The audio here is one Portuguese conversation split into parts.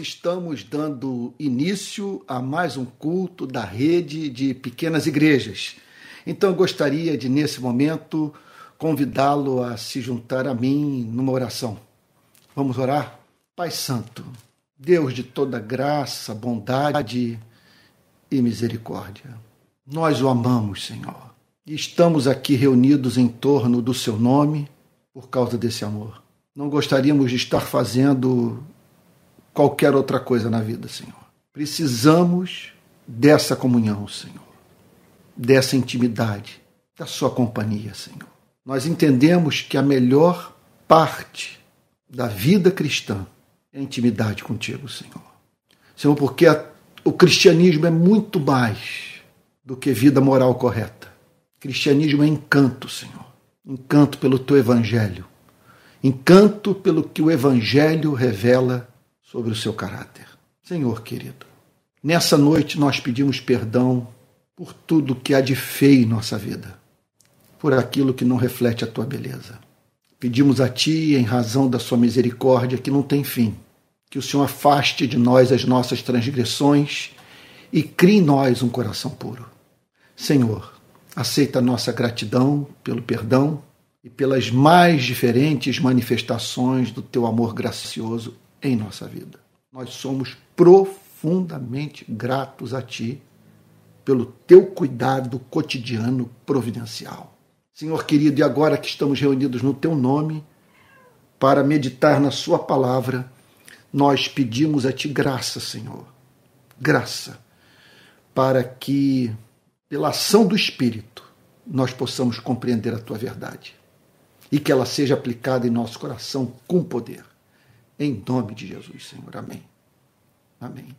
estamos dando início a mais um culto da rede de pequenas igrejas. Então gostaria de, nesse momento, convidá-lo a se juntar a mim numa oração. Vamos orar? Pai Santo, Deus de toda graça, bondade e misericórdia, nós o amamos, Senhor. E estamos aqui reunidos em torno do seu nome por causa desse amor. Não gostaríamos de estar fazendo qualquer outra coisa na vida, Senhor. Precisamos dessa comunhão, Senhor, dessa intimidade, da Sua companhia, Senhor. Nós entendemos que a melhor parte da vida cristã é a intimidade contigo, Senhor. Senhor, porque a, o cristianismo é muito mais do que vida moral correta. Cristianismo é encanto, Senhor. Encanto pelo teu evangelho. Encanto pelo que o evangelho revela sobre o seu caráter. Senhor querido, nessa noite nós pedimos perdão por tudo que há de feio em nossa vida, por aquilo que não reflete a tua beleza. Pedimos a ti, em razão da sua misericórdia que não tem fim, que o Senhor afaste de nós as nossas transgressões e crie em nós um coração puro. Senhor, aceita a nossa gratidão pelo perdão e pelas mais diferentes manifestações do teu amor gracioso em nossa vida. Nós somos profundamente gratos a Ti pelo Teu cuidado cotidiano providencial. Senhor querido, e agora que estamos reunidos no Teu nome para meditar na Sua palavra, nós pedimos a Ti graça, Senhor, graça, para que, pela ação do Espírito, nós possamos compreender a Tua verdade e que ela seja aplicada em nosso coração com poder. Em nome de Jesus, Senhor. Amém. Amém.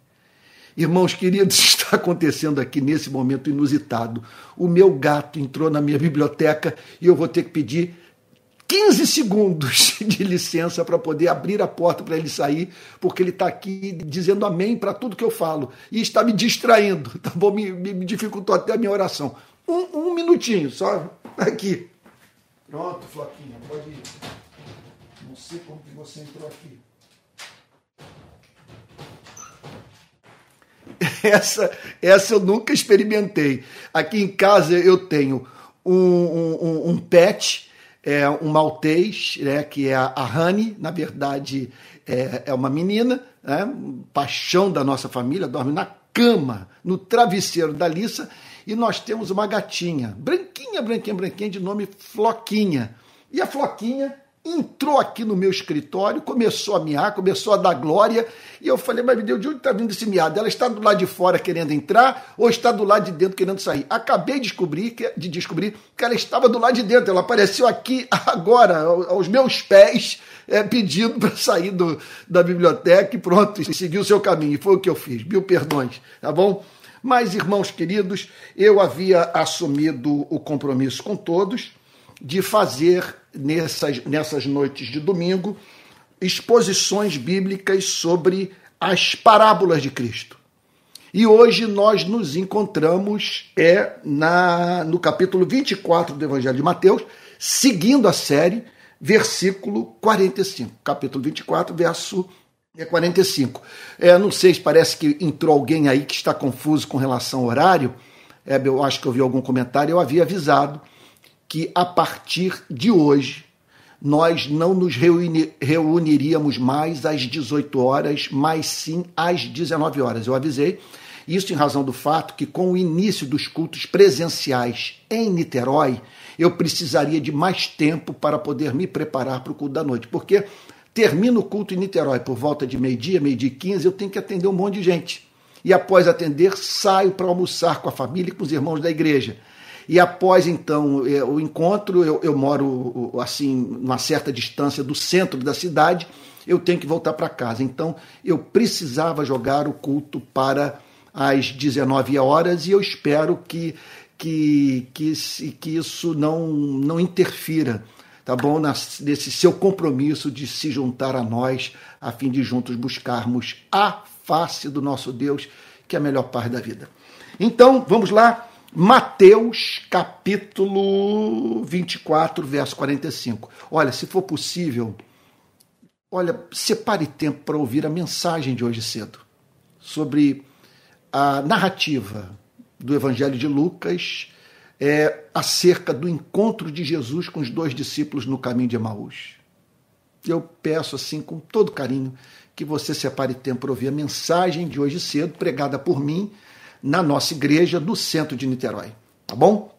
Irmãos queridos, está acontecendo aqui nesse momento inusitado. O meu gato entrou na minha biblioteca e eu vou ter que pedir 15 segundos de licença para poder abrir a porta para ele sair, porque ele está aqui dizendo amém para tudo que eu falo e está me distraindo, tá bom? Me, me dificultou até a minha oração. Um, um minutinho, só aqui. Pronto, Floquinha, pode ir. Não sei como que você entrou aqui. Essa, essa eu nunca experimentei. Aqui em casa eu tenho um, um, um pet, é, um maltês, né, que é a, Honey, na verdade é, é uma menina, né, paixão da nossa família, dorme na cama, no travesseiro da Lissa, e nós temos uma gatinha, branquinha, branquinha, branquinha, de nome Floquinha. E a Floquinha entrou aqui no meu escritório, começou a miar, começou a dar glória, e eu falei, mas Deus, de onde está vindo esse miado? Ela está do lado de fora querendo entrar ou está do lado de dentro querendo sair? Acabei de descobrir que, de descobrir que ela estava do lado de dentro, ela apareceu aqui agora, aos meus pés, é, pedindo para sair do, da biblioteca e pronto, e seguir o seu caminho. E foi o que eu fiz, mil perdões, tá bom? Mas, irmãos queridos, eu havia assumido o compromisso com todos de fazer nessas, nessas noites de domingo exposições bíblicas sobre as parábolas de Cristo. E hoje nós nos encontramos é na no capítulo 24 do Evangelho de Mateus, seguindo a série, versículo 45. Capítulo 24, verso 45. É, não sei se parece que entrou alguém aí que está confuso com relação ao horário. É, eu acho que eu vi algum comentário, eu havia avisado que a partir de hoje nós não nos reuni reuniríamos mais às 18 horas, mas sim às 19 horas. Eu avisei. Isso em razão do fato que, com o início dos cultos presenciais em Niterói, eu precisaria de mais tempo para poder me preparar para o culto da noite. Porque termino o culto em Niterói por volta de meio-dia, meio-dia e 15, eu tenho que atender um monte de gente. E após atender, saio para almoçar com a família e com os irmãos da igreja. E após então é, o encontro, eu, eu moro assim, numa certa distância do centro da cidade, eu tenho que voltar para casa. Então eu precisava jogar o culto para as 19 horas e eu espero que, que, que, que isso não, não interfira tá bom? Nesse seu compromisso de se juntar a nós, a fim de juntos buscarmos a face do nosso Deus, que é a melhor parte da vida. Então, vamos lá. Mateus capítulo 24, verso 45. Olha, se for possível, olha, separe tempo para ouvir a mensagem de hoje cedo sobre a narrativa do Evangelho de Lucas é, acerca do encontro de Jesus com os dois discípulos no caminho de Emaús. Eu peço assim, com todo carinho, que você separe tempo para ouvir a mensagem de hoje cedo, pregada por mim na nossa igreja do centro de Niterói. Tá bom?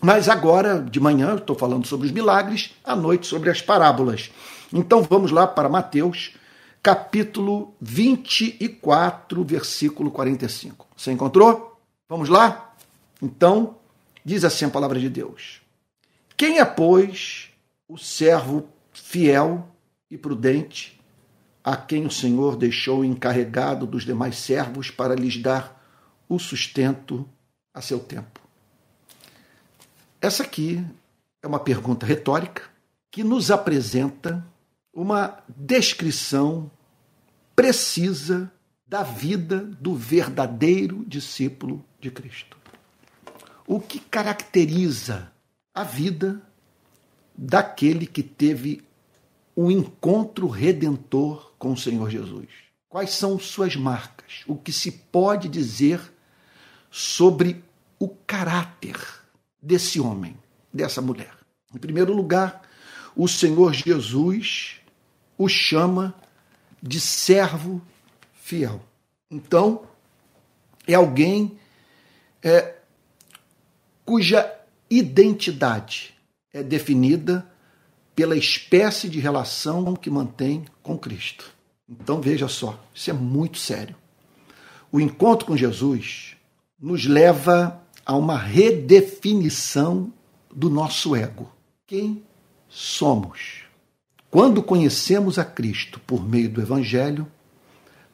Mas agora, de manhã, estou falando sobre os milagres, à noite sobre as parábolas. Então vamos lá para Mateus, capítulo 24, versículo 45. Você encontrou? Vamos lá? Então, diz assim a palavra de Deus: Quem é, pois, o servo fiel e prudente, a quem o Senhor deixou encarregado dos demais servos para lhes dar o sustento a seu tempo? Essa aqui é uma pergunta retórica que nos apresenta uma descrição precisa da vida do verdadeiro discípulo de Cristo. O que caracteriza a vida daquele que teve um encontro redentor com o Senhor Jesus? Quais são suas marcas? O que se pode dizer sobre o caráter desse homem, dessa mulher? Em primeiro lugar, o Senhor Jesus o chama de servo fiel. Então, é alguém é, cuja identidade é definida pela espécie de relação que mantém com Cristo. Então veja só, isso é muito sério. O encontro com Jesus nos leva a uma redefinição do nosso ego. Quem somos? Quando conhecemos a Cristo por meio do Evangelho,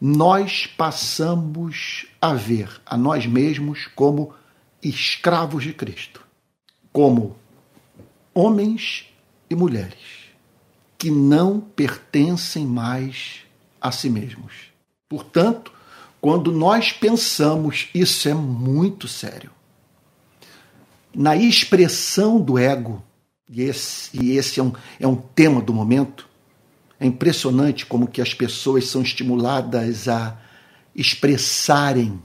nós passamos a ver a nós mesmos como escravos de Cristo, como homens e mulheres que não pertencem mais a si mesmos. Portanto, quando nós pensamos, isso é muito sério. Na expressão do ego, e esse, e esse é, um, é um tema do momento, é impressionante como que as pessoas são estimuladas a expressarem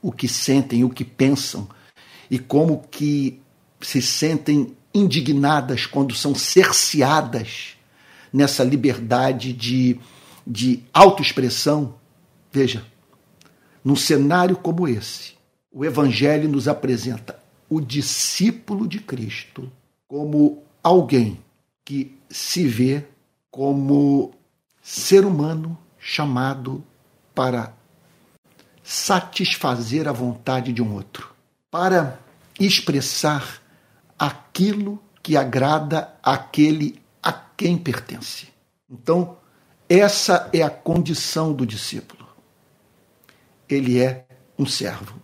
o que sentem, o que pensam, e como que se sentem indignadas quando são cerceadas nessa liberdade de, de autoexpressão. Veja, num cenário como esse, o Evangelho nos apresenta o discípulo de Cristo como alguém que se vê como ser humano chamado para satisfazer a vontade de um outro, para expressar aquilo que agrada àquele a quem pertence. Então, essa é a condição do discípulo. Ele é um servo.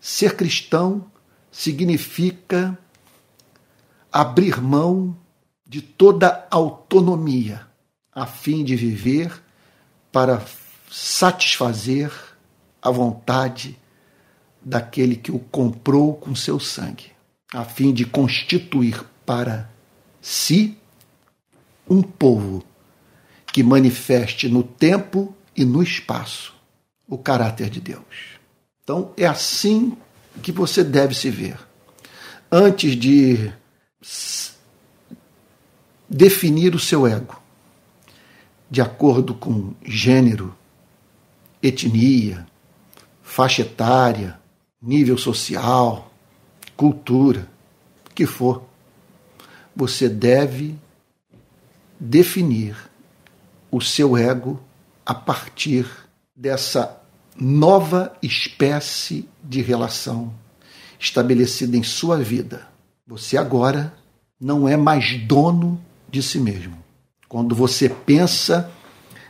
Ser cristão significa abrir mão de toda autonomia, a fim de viver para satisfazer a vontade daquele que o comprou com seu sangue, a fim de constituir para si um povo que manifeste no tempo e no espaço o caráter de Deus. Então é assim que você deve se ver. Antes de definir o seu ego de acordo com gênero, etnia, faixa etária, nível social, cultura, que for. Você deve definir o seu ego a partir dessa nova espécie de relação estabelecida em sua vida você agora não é mais dono de si mesmo. Quando você pensa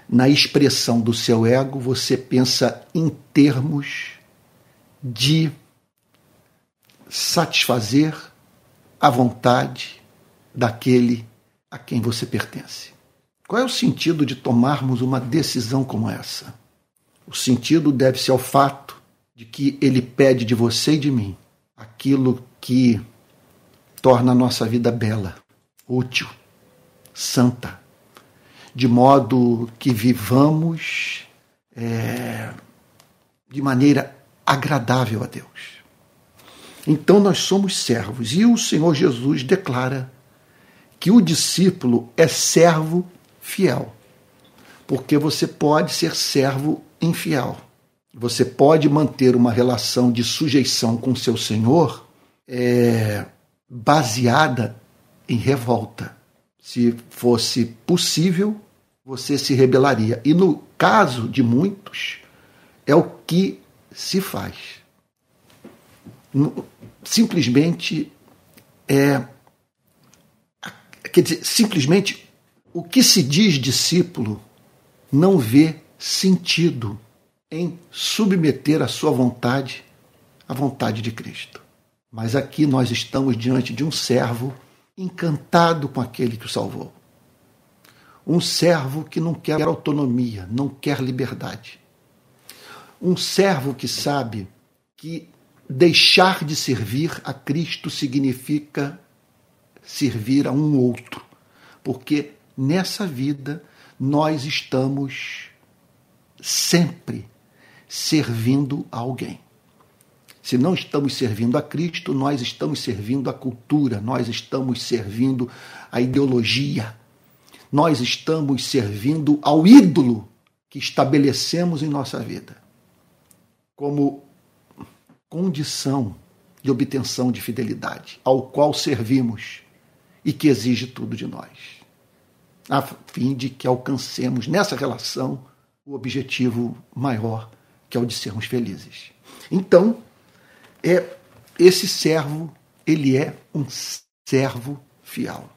na expressão do seu ego, você pensa em termos de satisfazer a vontade daquele a quem você pertence. Qual é o sentido de tomarmos uma decisão como essa? O sentido deve-se ao fato de que ele pede de você e de mim aquilo que torna a nossa vida bela, útil, santa, de modo que vivamos é, de maneira agradável a Deus. Então nós somos servos e o Senhor Jesus declara que o discípulo é servo fiel, porque você pode ser servo infiel. Você pode manter uma relação de sujeição com seu Senhor é, baseada em revolta. Se fosse possível, você se rebelaria. E no caso de muitos, é o que se faz. Simplesmente é. Quer dizer, simplesmente o que se diz discípulo não vê sentido em submeter a sua vontade à vontade de Cristo. Mas aqui nós estamos diante de um servo encantado com aquele que o salvou. Um servo que não quer autonomia, não quer liberdade. Um servo que sabe que deixar de servir a Cristo significa servir a um outro, porque nessa vida nós estamos sempre servindo a alguém. Se não estamos servindo a Cristo, nós estamos servindo a cultura, nós estamos servindo a ideologia, nós estamos servindo ao ídolo que estabelecemos em nossa vida como condição de obtenção de fidelidade, ao qual servimos e que exige tudo de nós, a fim de que alcancemos nessa relação o objetivo maior que é o de sermos felizes. Então, é esse servo, ele é um servo fiel.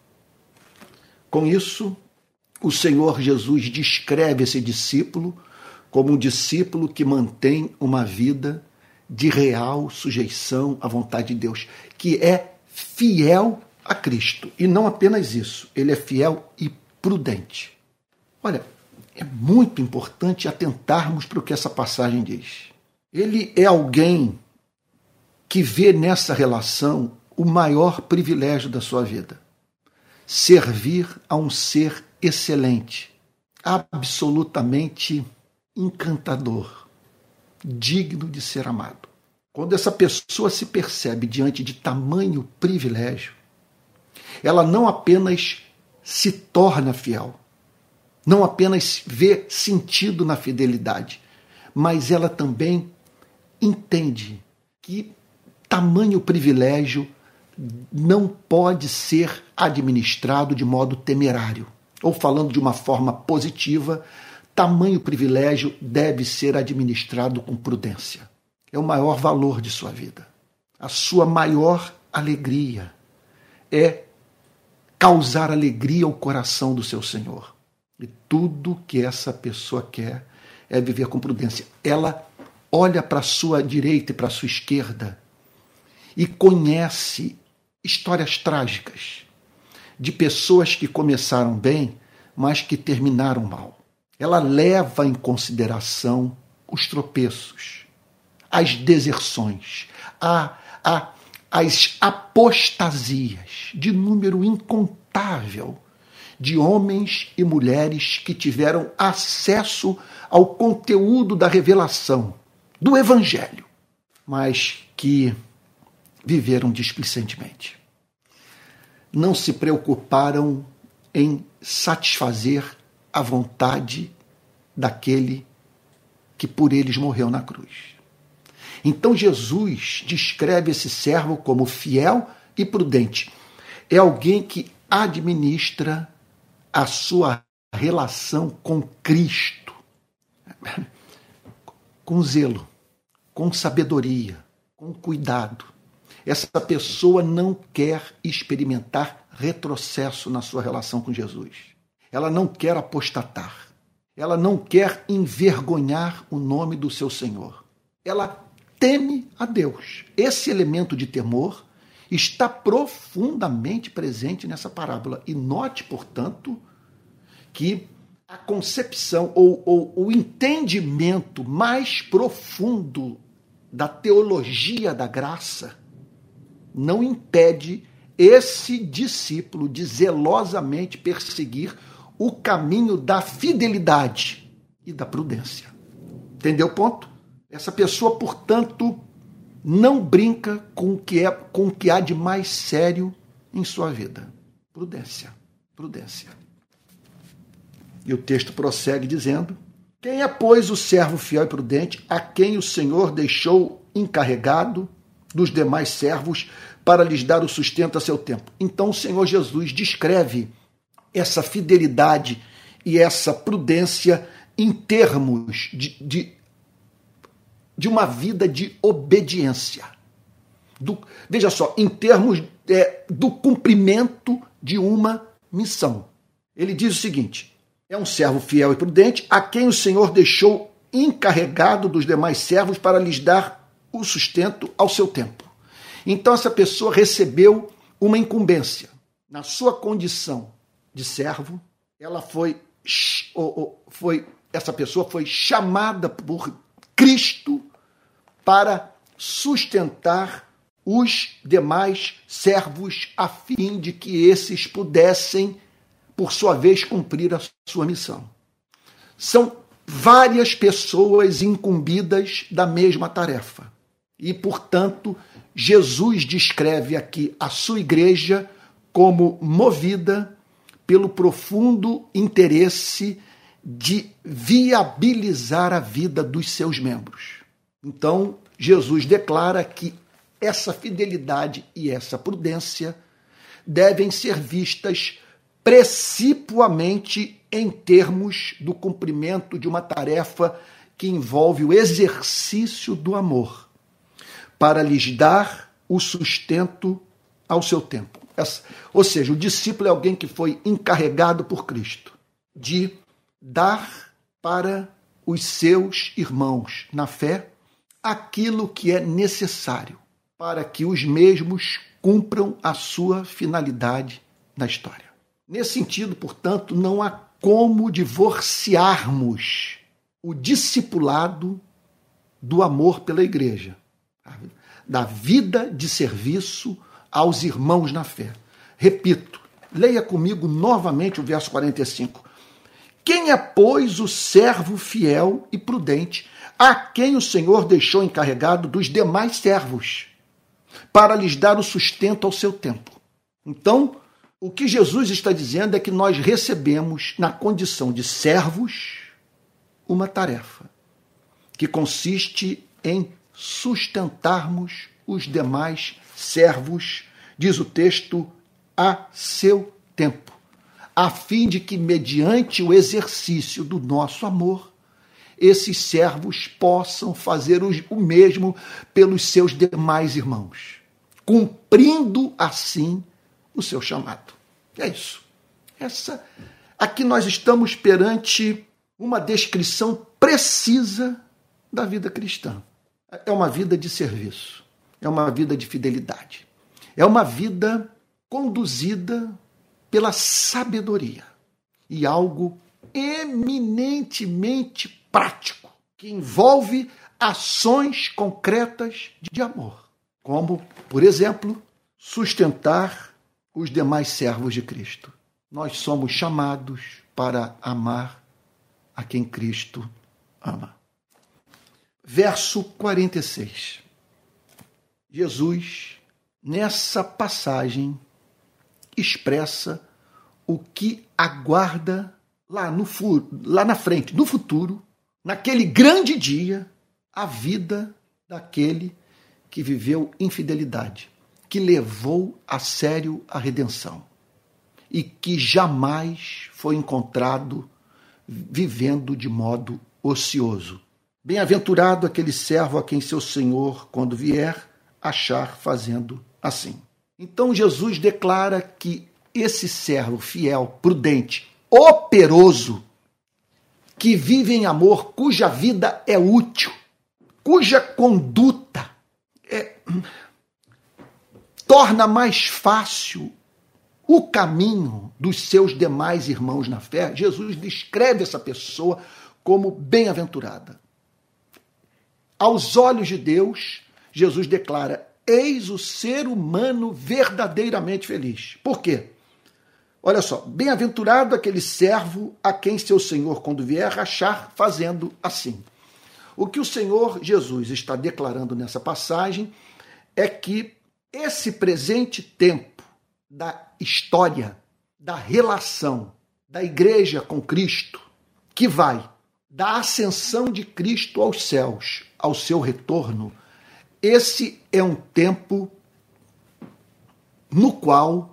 Com isso, o Senhor Jesus descreve esse discípulo como um discípulo que mantém uma vida de real sujeição à vontade de Deus, que é fiel a Cristo. E não apenas isso, ele é fiel e prudente. Olha, é muito importante atentarmos para o que essa passagem diz. Ele é alguém que vê nessa relação o maior privilégio da sua vida: servir a um ser excelente, absolutamente encantador, digno de ser amado. Quando essa pessoa se percebe diante de tamanho privilégio, ela não apenas se torna fiel, não apenas vê sentido na fidelidade, mas ela também entende que tamanho privilégio não pode ser administrado de modo temerário. Ou falando de uma forma positiva, tamanho privilégio deve ser administrado com prudência. É o maior valor de sua vida. A sua maior alegria é causar alegria ao coração do seu Senhor. E tudo que essa pessoa quer é viver com prudência. Ela olha para a sua direita e para a sua esquerda e conhece histórias trágicas de pessoas que começaram bem, mas que terminaram mal. Ela leva em consideração os tropeços, as deserções, a, a, as apostasias de número incontável de homens e mulheres que tiveram acesso ao conteúdo da revelação do Evangelho, mas que viveram displicentemente. Não se preocuparam em satisfazer a vontade daquele que por eles morreu na cruz. Então Jesus descreve esse servo como fiel e prudente. É alguém que administra a sua relação com Cristo, com zelo, com sabedoria, com cuidado. Essa pessoa não quer experimentar retrocesso na sua relação com Jesus. Ela não quer apostatar. Ela não quer envergonhar o nome do seu Senhor. Ela teme a Deus. Esse elemento de temor está profundamente presente nessa parábola. E note, portanto, que a concepção ou, ou o entendimento mais profundo da teologia da graça não impede esse discípulo de zelosamente perseguir o caminho da fidelidade e da prudência. Entendeu o ponto? Essa pessoa, portanto, não brinca com o que é com o que há de mais sério em sua vida. Prudência, prudência. E o texto prossegue dizendo: Quem é, pois, o servo fiel e prudente, a quem o Senhor deixou encarregado dos demais servos para lhes dar o sustento a seu tempo? Então o Senhor Jesus descreve essa fidelidade e essa prudência em termos de, de, de uma vida de obediência. Do, veja só, em termos é, do cumprimento de uma missão. Ele diz o seguinte: é um servo fiel e prudente, a quem o Senhor deixou encarregado dos demais servos para lhes dar o sustento ao seu tempo. Então, essa pessoa recebeu uma incumbência. Na sua condição de servo, ela foi, foi essa pessoa foi chamada por Cristo para sustentar os demais servos a fim de que esses pudessem, por sua vez, cumprir a sua missão. São várias pessoas incumbidas da mesma tarefa. E, portanto, Jesus descreve aqui a sua igreja como movida pelo profundo interesse de viabilizar a vida dos seus membros. Então, Jesus declara que essa fidelidade e essa prudência devem ser vistas precipuamente em termos do cumprimento de uma tarefa que envolve o exercício do amor, para lhes dar o sustento ao seu tempo. Ou seja, o discípulo é alguém que foi encarregado por Cristo de dar para os seus irmãos na fé aquilo que é necessário para que os mesmos cumpram a sua finalidade na história. Nesse sentido, portanto, não há como divorciarmos o discipulado do amor pela igreja, da vida de serviço aos irmãos na fé. Repito, leia comigo novamente o verso 45. Quem é, pois, o servo fiel e prudente, a quem o Senhor deixou encarregado dos demais servos, para lhes dar o sustento ao seu tempo? Então, o que Jesus está dizendo é que nós recebemos, na condição de servos, uma tarefa que consiste em sustentarmos os demais servos, diz o texto, a seu tempo, a fim de que, mediante o exercício do nosso amor, esses servos possam fazer o mesmo pelos seus demais irmãos, cumprindo assim o seu chamado. É isso. Essa aqui nós estamos perante uma descrição precisa da vida cristã. É uma vida de serviço é uma vida de fidelidade. É uma vida conduzida pela sabedoria e algo eminentemente prático, que envolve ações concretas de amor, como, por exemplo, sustentar os demais servos de Cristo. Nós somos chamados para amar a quem Cristo ama. Verso 46. Jesus, nessa passagem, expressa o que aguarda lá, no, lá na frente, no futuro, naquele grande dia, a vida daquele que viveu infidelidade, que levou a sério a redenção e que jamais foi encontrado vivendo de modo ocioso. Bem-aventurado aquele servo a quem seu senhor, quando vier, achar fazendo assim. Então Jesus declara que esse servo fiel, prudente, operoso, que vive em amor, cuja vida é útil, cuja conduta é, torna mais fácil o caminho dos seus demais irmãos na fé, Jesus descreve essa pessoa como bem-aventurada. Aos olhos de Deus, Jesus declara: Eis o ser humano verdadeiramente feliz. Por quê? Olha só, bem-aventurado aquele servo a quem seu senhor, quando vier, achar fazendo assim. O que o Senhor Jesus está declarando nessa passagem é que esse presente tempo da história, da relação da igreja com Cristo, que vai da ascensão de Cristo aos céus, ao seu retorno, esse é um tempo no qual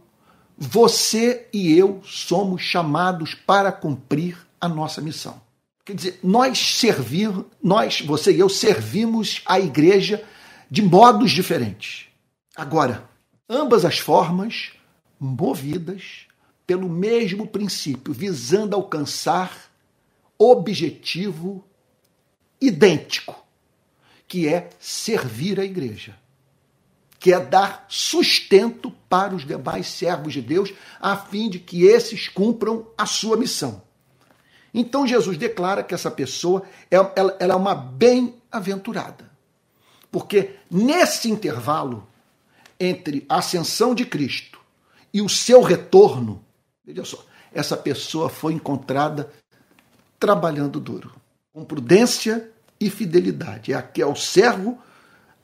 você e eu somos chamados para cumprir a nossa missão. Quer dizer, nós servimos, nós, você e eu servimos a igreja de modos diferentes. Agora, ambas as formas movidas pelo mesmo princípio, visando alcançar objetivo idêntico, que é servir a igreja que é dar sustento para os demais servos de Deus, a fim de que esses cumpram a sua missão. Então Jesus declara que essa pessoa é, ela, ela é uma bem-aventurada. Porque nesse intervalo entre a ascensão de Cristo e o seu retorno, veja só, essa pessoa foi encontrada trabalhando duro, com prudência e fidelidade. É é o servo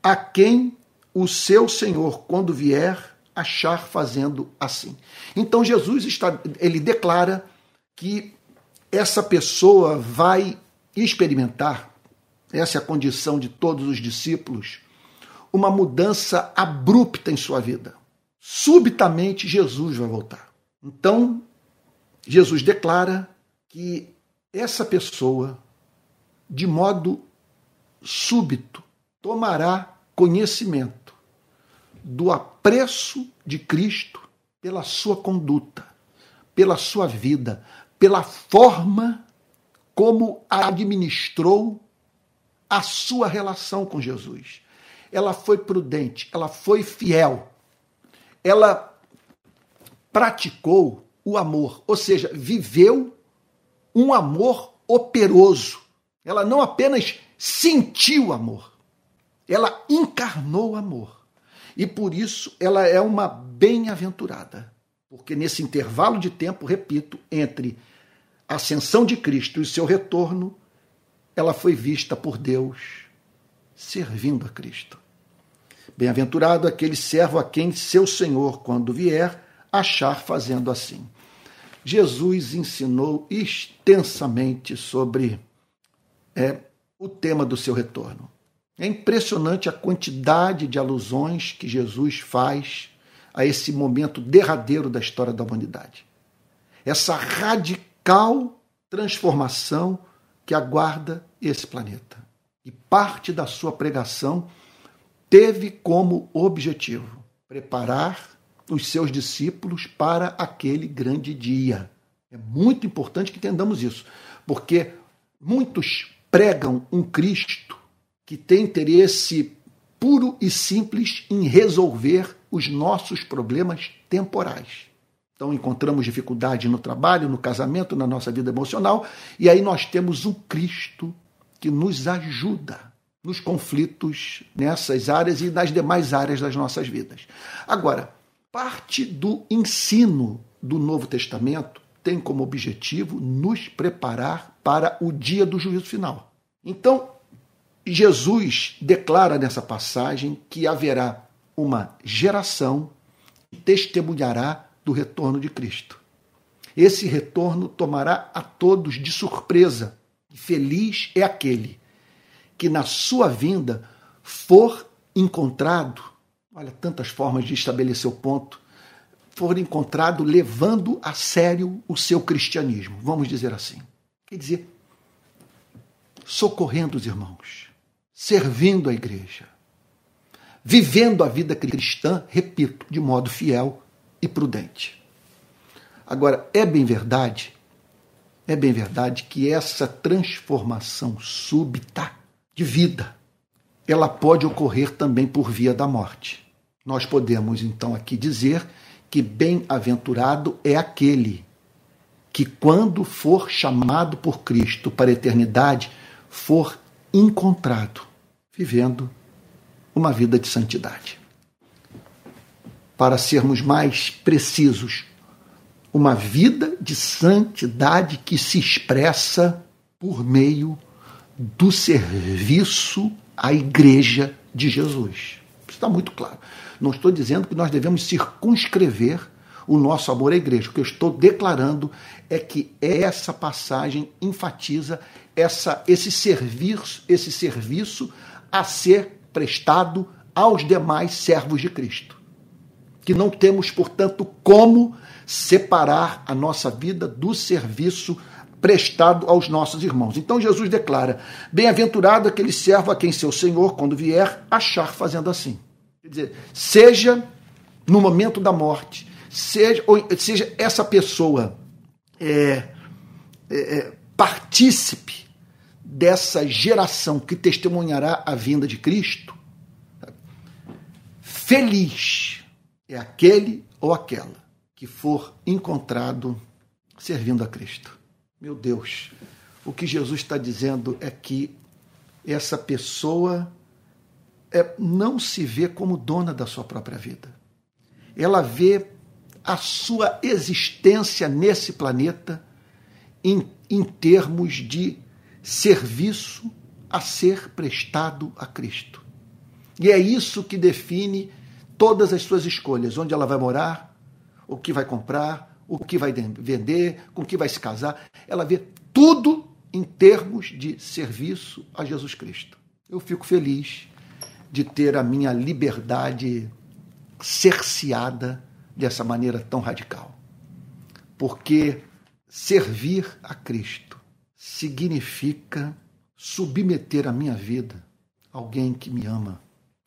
a quem o seu Senhor, quando vier, achar fazendo assim. Então Jesus está, ele declara que essa pessoa vai experimentar, essa é a condição de todos os discípulos, uma mudança abrupta em sua vida. Subitamente Jesus vai voltar. Então, Jesus declara que essa pessoa, de modo súbito, tomará conhecimento do apreço de Cristo pela sua conduta, pela sua vida, pela forma como administrou a sua relação com Jesus. Ela foi prudente, ela foi fiel, ela praticou o amor, ou seja, viveu um amor operoso. Ela não apenas sentiu amor, ela encarnou o amor. E por isso ela é uma bem-aventurada. Porque nesse intervalo de tempo, repito, entre a ascensão de Cristo e seu retorno, ela foi vista por Deus servindo a Cristo. Bem-aventurado aquele servo a quem seu Senhor, quando vier, achar fazendo assim. Jesus ensinou extensamente sobre é, o tema do seu retorno. É impressionante a quantidade de alusões que Jesus faz a esse momento derradeiro da história da humanidade. Essa radical transformação que aguarda esse planeta. E parte da sua pregação teve como objetivo preparar os seus discípulos para aquele grande dia. É muito importante que entendamos isso, porque muitos pregam um Cristo que tem interesse puro e simples em resolver os nossos problemas temporais. Então encontramos dificuldade no trabalho, no casamento, na nossa vida emocional, e aí nós temos um Cristo que nos ajuda nos conflitos nessas áreas e nas demais áreas das nossas vidas. Agora, parte do ensino do Novo Testamento tem como objetivo nos preparar para o dia do juízo final. Então, Jesus declara nessa passagem que haverá uma geração que testemunhará do retorno de Cristo. Esse retorno tomará a todos de surpresa. Feliz é aquele que na sua vinda for encontrado, olha tantas formas de estabelecer o ponto, for encontrado levando a sério o seu cristianismo, vamos dizer assim. Quer dizer, socorrendo os irmãos, servindo a igreja, vivendo a vida cristã, repito, de modo fiel e prudente. Agora, é bem verdade, é bem verdade que essa transformação súbita de vida, ela pode ocorrer também por via da morte. Nós podemos então aqui dizer que bem-aventurado é aquele que, quando for chamado por Cristo para a eternidade, for encontrado vivendo uma vida de santidade. Para sermos mais precisos, uma vida de santidade que se expressa por meio do serviço à igreja de Jesus. Isso está muito claro. Não estou dizendo que nós devemos circunscrever o nosso amor à igreja. O que eu estou declarando é que essa passagem enfatiza essa, esse serviço, esse serviço a ser prestado aos demais servos de Cristo. Que não temos, portanto, como separar a nossa vida do serviço prestado aos nossos irmãos. Então Jesus declara: Bem-aventurado aquele servo a quem seu senhor, quando vier, achar fazendo assim. Quer dizer, seja no momento da morte, seja, ou, seja essa pessoa é, é, é, partícipe dessa geração que testemunhará a vinda de Cristo, feliz é aquele ou aquela que for encontrado servindo a Cristo. Meu Deus, o que Jesus está dizendo é que essa pessoa é, não se vê como dona da sua própria vida. Ela vê a sua existência nesse planeta em, em termos de serviço a ser prestado a Cristo. E é isso que define todas as suas escolhas: onde ela vai morar, o que vai comprar, o que vai vender, com que vai se casar. Ela vê tudo em termos de serviço a Jesus Cristo. Eu fico feliz de ter a minha liberdade cerceada dessa maneira tão radical. Porque servir a Cristo significa submeter a minha vida a alguém que me ama,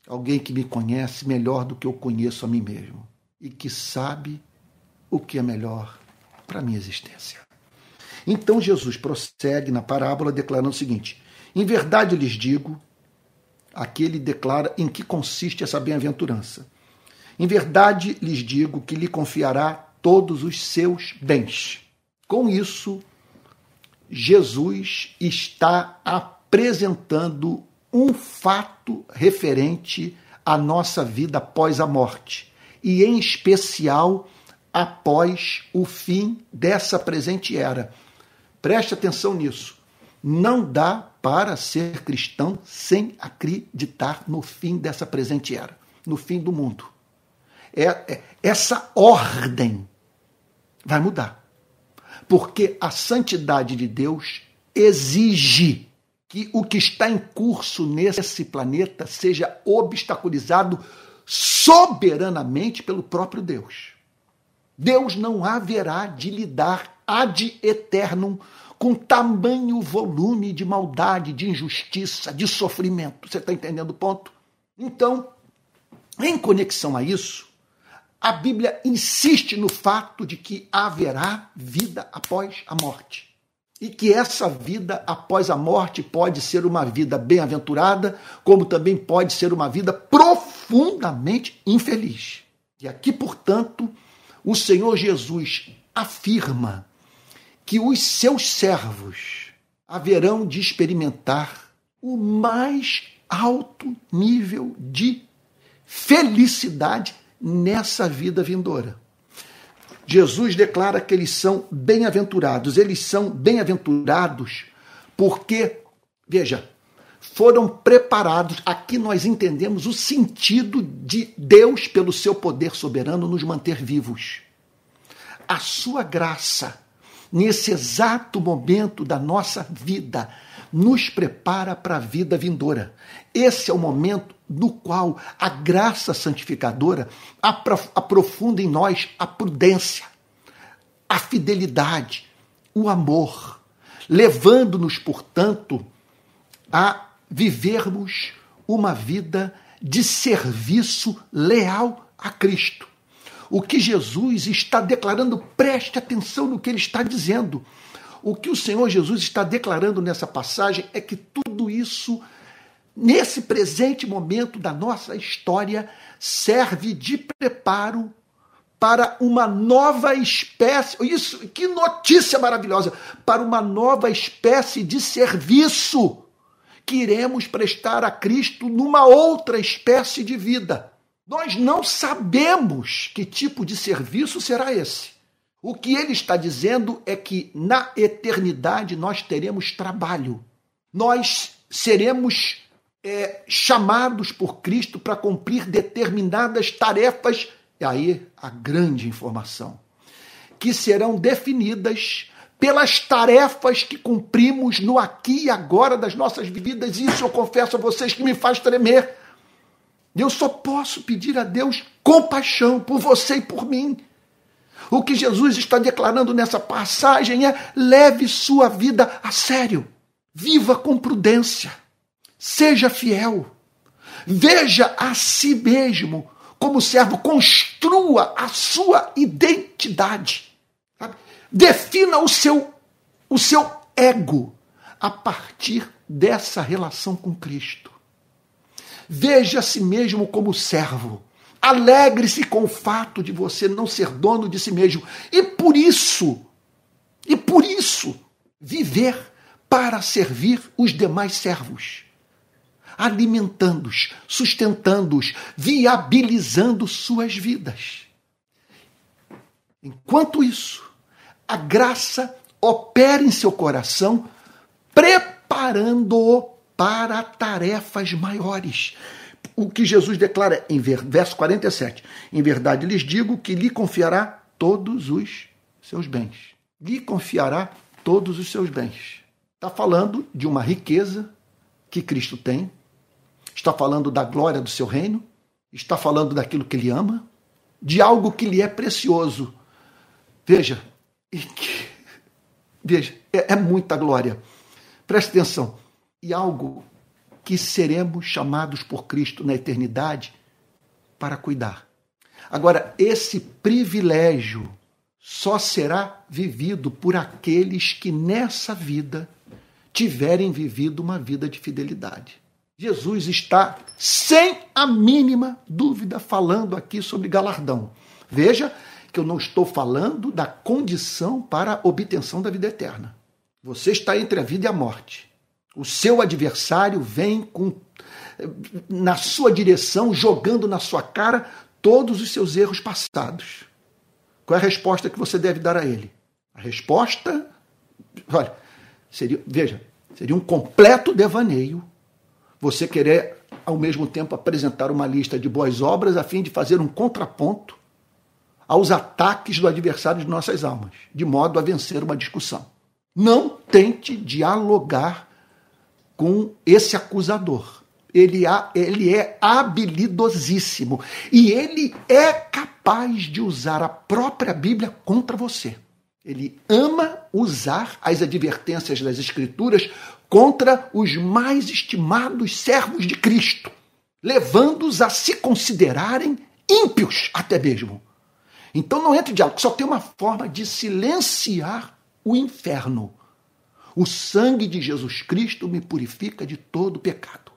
alguém que me conhece melhor do que eu conheço a mim mesmo e que sabe o que é melhor para a minha existência. Então Jesus prossegue na parábola declarando o seguinte: Em verdade lhes digo, aqui ele declara em que consiste essa bem-aventurança. Em verdade lhes digo que lhe confiará todos os seus bens. Com isso, Jesus está apresentando um fato referente à nossa vida após a morte, e em especial após o fim dessa presente era. Preste atenção nisso. Não dá para ser cristão sem acreditar no fim dessa presente era, no fim do mundo. É, é, essa ordem vai mudar. Porque a santidade de Deus exige que o que está em curso nesse planeta seja obstaculizado soberanamente pelo próprio Deus. Deus não haverá de lidar ad eternum com tamanho volume de maldade, de injustiça, de sofrimento. Você está entendendo o ponto? Então, em conexão a isso, a Bíblia insiste no fato de que haverá vida após a morte. E que essa vida após a morte pode ser uma vida bem-aventurada, como também pode ser uma vida profundamente infeliz. E aqui, portanto, o Senhor Jesus afirma que os seus servos haverão de experimentar o mais alto nível de felicidade nessa vida vindoura. Jesus declara que eles são bem-aventurados. Eles são bem-aventurados porque, veja, foram preparados. Aqui nós entendemos o sentido de Deus, pelo seu poder soberano, nos manter vivos. A sua graça, nesse exato momento da nossa vida, nos prepara para a vida vindoura. Esse é o momento no qual a graça santificadora aprofunda em nós a prudência, a fidelidade, o amor, levando-nos, portanto, a vivermos uma vida de serviço leal a Cristo. O que Jesus está declarando, preste atenção no que ele está dizendo. O que o Senhor Jesus está declarando nessa passagem é que tudo isso, nesse presente momento da nossa história, serve de preparo para uma nova espécie. Isso, que notícia maravilhosa! Para uma nova espécie de serviço que iremos prestar a Cristo numa outra espécie de vida. Nós não sabemos que tipo de serviço será esse. O que ele está dizendo é que na eternidade nós teremos trabalho. Nós seremos é, chamados por Cristo para cumprir determinadas tarefas. E aí a grande informação. Que serão definidas pelas tarefas que cumprimos no aqui e agora das nossas vidas. Isso eu confesso a vocês que me faz tremer. Eu só posso pedir a Deus compaixão por você e por mim. O que Jesus está declarando nessa passagem é: leve sua vida a sério, viva com prudência, seja fiel, veja a si mesmo como servo, construa a sua identidade, sabe? defina o seu, o seu ego a partir dessa relação com Cristo. Veja a si mesmo como servo Alegre-se com o fato de você não ser dono de si mesmo. E por isso, e por isso, viver para servir os demais servos, alimentando-os, sustentando-os, viabilizando suas vidas. Enquanto isso, a graça opera em seu coração, preparando-o para tarefas maiores o que Jesus declara em verso 47. Em verdade lhes digo que lhe confiará todos os seus bens. Lhe confiará todos os seus bens. Está falando de uma riqueza que Cristo tem, está falando da glória do seu reino, está falando daquilo que ele ama, de algo que lhe é precioso. Veja, veja, é, é muita glória. Preste atenção. E algo que seremos chamados por Cristo na eternidade para cuidar. Agora, esse privilégio só será vivido por aqueles que nessa vida tiverem vivido uma vida de fidelidade. Jesus está, sem a mínima dúvida, falando aqui sobre galardão. Veja que eu não estou falando da condição para a obtenção da vida eterna. Você está entre a vida e a morte. O seu adversário vem com na sua direção, jogando na sua cara todos os seus erros passados. Qual é a resposta que você deve dar a ele? A resposta, olha, seria, veja, seria um completo devaneio você querer ao mesmo tempo apresentar uma lista de boas obras a fim de fazer um contraponto aos ataques do adversário de nossas almas, de modo a vencer uma discussão. Não tente dialogar com esse acusador. Ele, ele é habilidosíssimo e ele é capaz de usar a própria Bíblia contra você. Ele ama usar as advertências das Escrituras contra os mais estimados servos de Cristo, levando-os a se considerarem ímpios até mesmo. Então não entre em diálogo, só tem uma forma de silenciar o inferno o sangue de Jesus Cristo me purifica de todo pecado.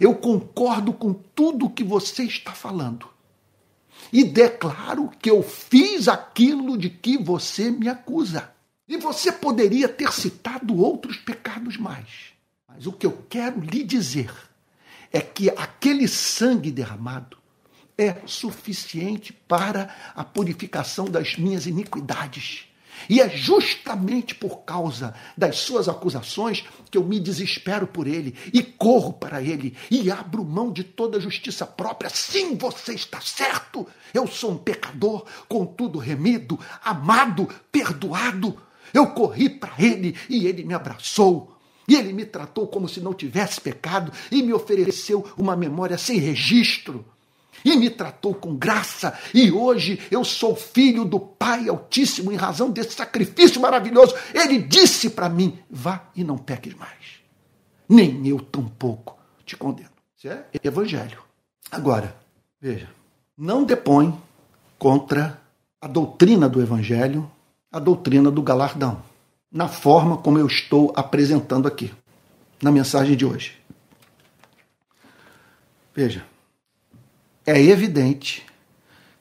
Eu concordo com tudo que você está falando. E declaro que eu fiz aquilo de que você me acusa. E você poderia ter citado outros pecados mais. Mas o que eu quero lhe dizer é que aquele sangue derramado é suficiente para a purificação das minhas iniquidades. E é justamente por causa das suas acusações que eu me desespero por ele e corro para ele e abro mão de toda justiça própria. Sim, você está certo. Eu sou um pecador, contudo remido, amado, perdoado. Eu corri para ele e ele me abraçou. E ele me tratou como se não tivesse pecado e me ofereceu uma memória sem registro e me tratou com graça, e hoje eu sou filho do Pai Altíssimo em razão desse sacrifício maravilhoso. Ele disse para mim: vá e não peques mais. Nem eu tampouco te condeno. Isso é evangelho. Agora, veja, não depõe contra a doutrina do evangelho, a doutrina do galardão, na forma como eu estou apresentando aqui, na mensagem de hoje. Veja, é evidente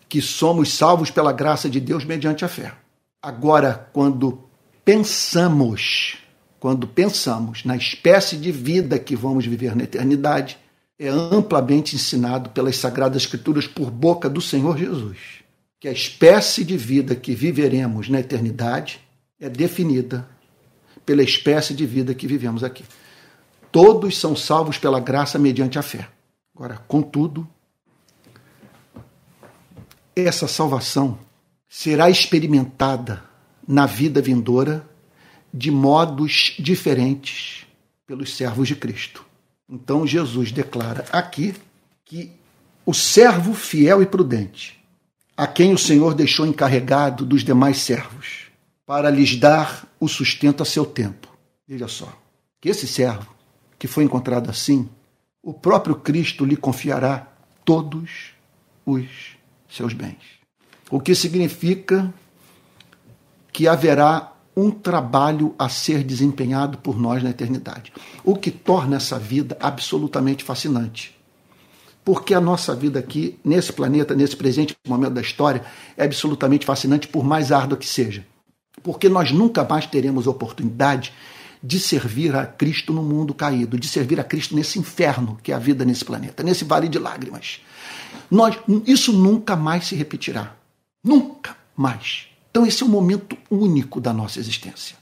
que somos salvos pela graça de Deus mediante a fé. Agora, quando pensamos, quando pensamos na espécie de vida que vamos viver na eternidade, é amplamente ensinado pelas Sagradas Escrituras por boca do Senhor Jesus. Que a espécie de vida que viveremos na eternidade é definida pela espécie de vida que vivemos aqui. Todos são salvos pela graça mediante a fé. Agora, contudo, essa salvação será experimentada na vida vindoura de modos diferentes pelos servos de Cristo. Então Jesus declara aqui que o servo fiel e prudente, a quem o Senhor deixou encarregado dos demais servos, para lhes dar o sustento a seu tempo. Veja só, que esse servo, que foi encontrado assim, o próprio Cristo lhe confiará todos os seus bens. O que significa que haverá um trabalho a ser desempenhado por nós na eternidade. O que torna essa vida absolutamente fascinante. Porque a nossa vida aqui, nesse planeta, nesse presente momento da história, é absolutamente fascinante, por mais árdua que seja. Porque nós nunca mais teremos oportunidade de servir a Cristo no mundo caído, de servir a Cristo nesse inferno que é a vida nesse planeta, nesse vale de lágrimas. Nós, isso nunca mais se repetirá. Nunca mais. Então, esse é um momento único da nossa existência.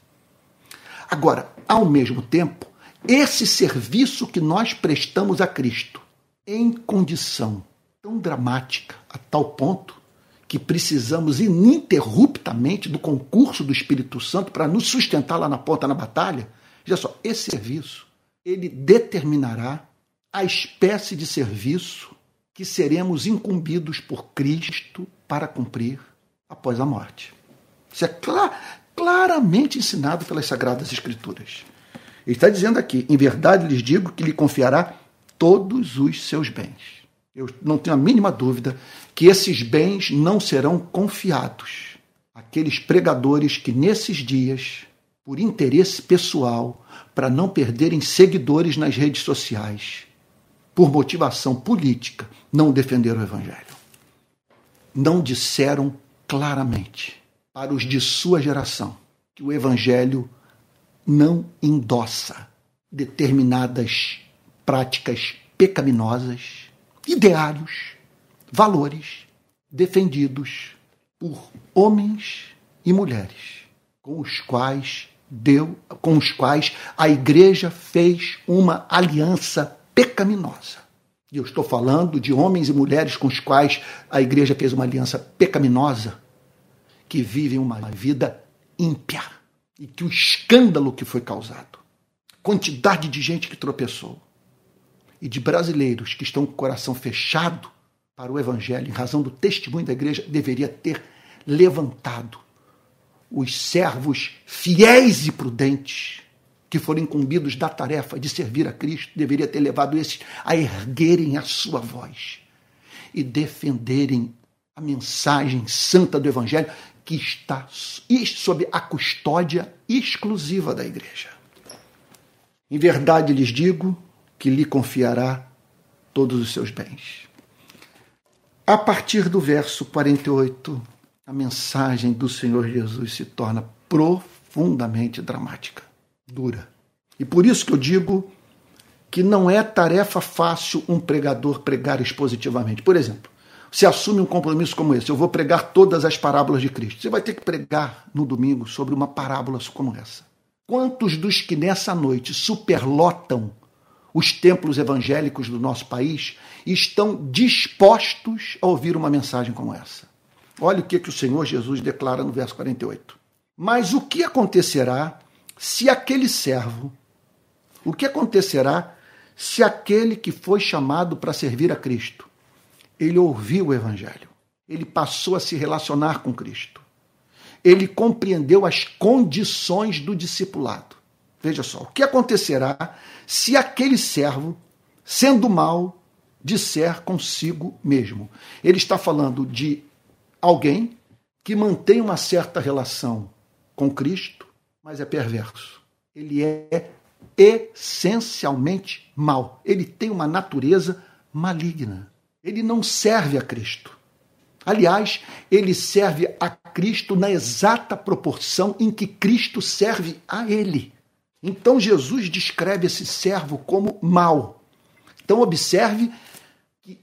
Agora, ao mesmo tempo, esse serviço que nós prestamos a Cristo, em condição tão dramática, a tal ponto que precisamos ininterruptamente do concurso do Espírito Santo para nos sustentar lá na porta na batalha, veja só, esse serviço, ele determinará a espécie de serviço que seremos incumbidos por Cristo para cumprir após a morte. Isso é clar, claramente ensinado pelas Sagradas Escrituras. Ele está dizendo aqui: em verdade lhes digo que lhe confiará todos os seus bens. Eu não tenho a mínima dúvida que esses bens não serão confiados àqueles pregadores que nesses dias, por interesse pessoal, para não perderem seguidores nas redes sociais, por motivação política, não defenderam o Evangelho. Não disseram claramente para os de sua geração que o Evangelho não endossa determinadas práticas pecaminosas, ideários, valores defendidos por homens e mulheres com os quais deu, com os quais a igreja fez uma aliança pecaminosa. E eu estou falando de homens e mulheres com os quais a igreja fez uma aliança pecaminosa que vivem uma vida ímpia e que o escândalo que foi causado, quantidade de gente que tropeçou e de brasileiros que estão com o coração fechado para o evangelho em razão do testemunho da igreja deveria ter levantado os servos fiéis e prudentes que foram incumbidos da tarefa de servir a Cristo, deveria ter levado esses a erguerem a sua voz e defenderem a mensagem santa do Evangelho, que está sob a custódia exclusiva da igreja. Em verdade lhes digo que lhe confiará todos os seus bens. A partir do verso 48, a mensagem do Senhor Jesus se torna profundamente dramática, dura. E por isso que eu digo que não é tarefa fácil um pregador pregar expositivamente. Por exemplo, se assume um compromisso como esse, eu vou pregar todas as parábolas de Cristo. Você vai ter que pregar no domingo sobre uma parábola como essa. Quantos dos que nessa noite superlotam os templos evangélicos do nosso país estão dispostos a ouvir uma mensagem como essa? Olha o que, que o Senhor Jesus declara no verso 48. Mas o que acontecerá se aquele servo, o que acontecerá se aquele que foi chamado para servir a Cristo, ele ouviu o Evangelho, ele passou a se relacionar com Cristo, ele compreendeu as condições do discipulado. Veja só, o que acontecerá se aquele servo, sendo mau, disser consigo mesmo? Ele está falando de alguém que mantém uma certa relação com Cristo, mas é perverso. Ele é essencialmente mau. Ele tem uma natureza maligna. Ele não serve a Cristo. Aliás, ele serve a Cristo na exata proporção em que Cristo serve a ele. Então Jesus descreve esse servo como mau. Então observe que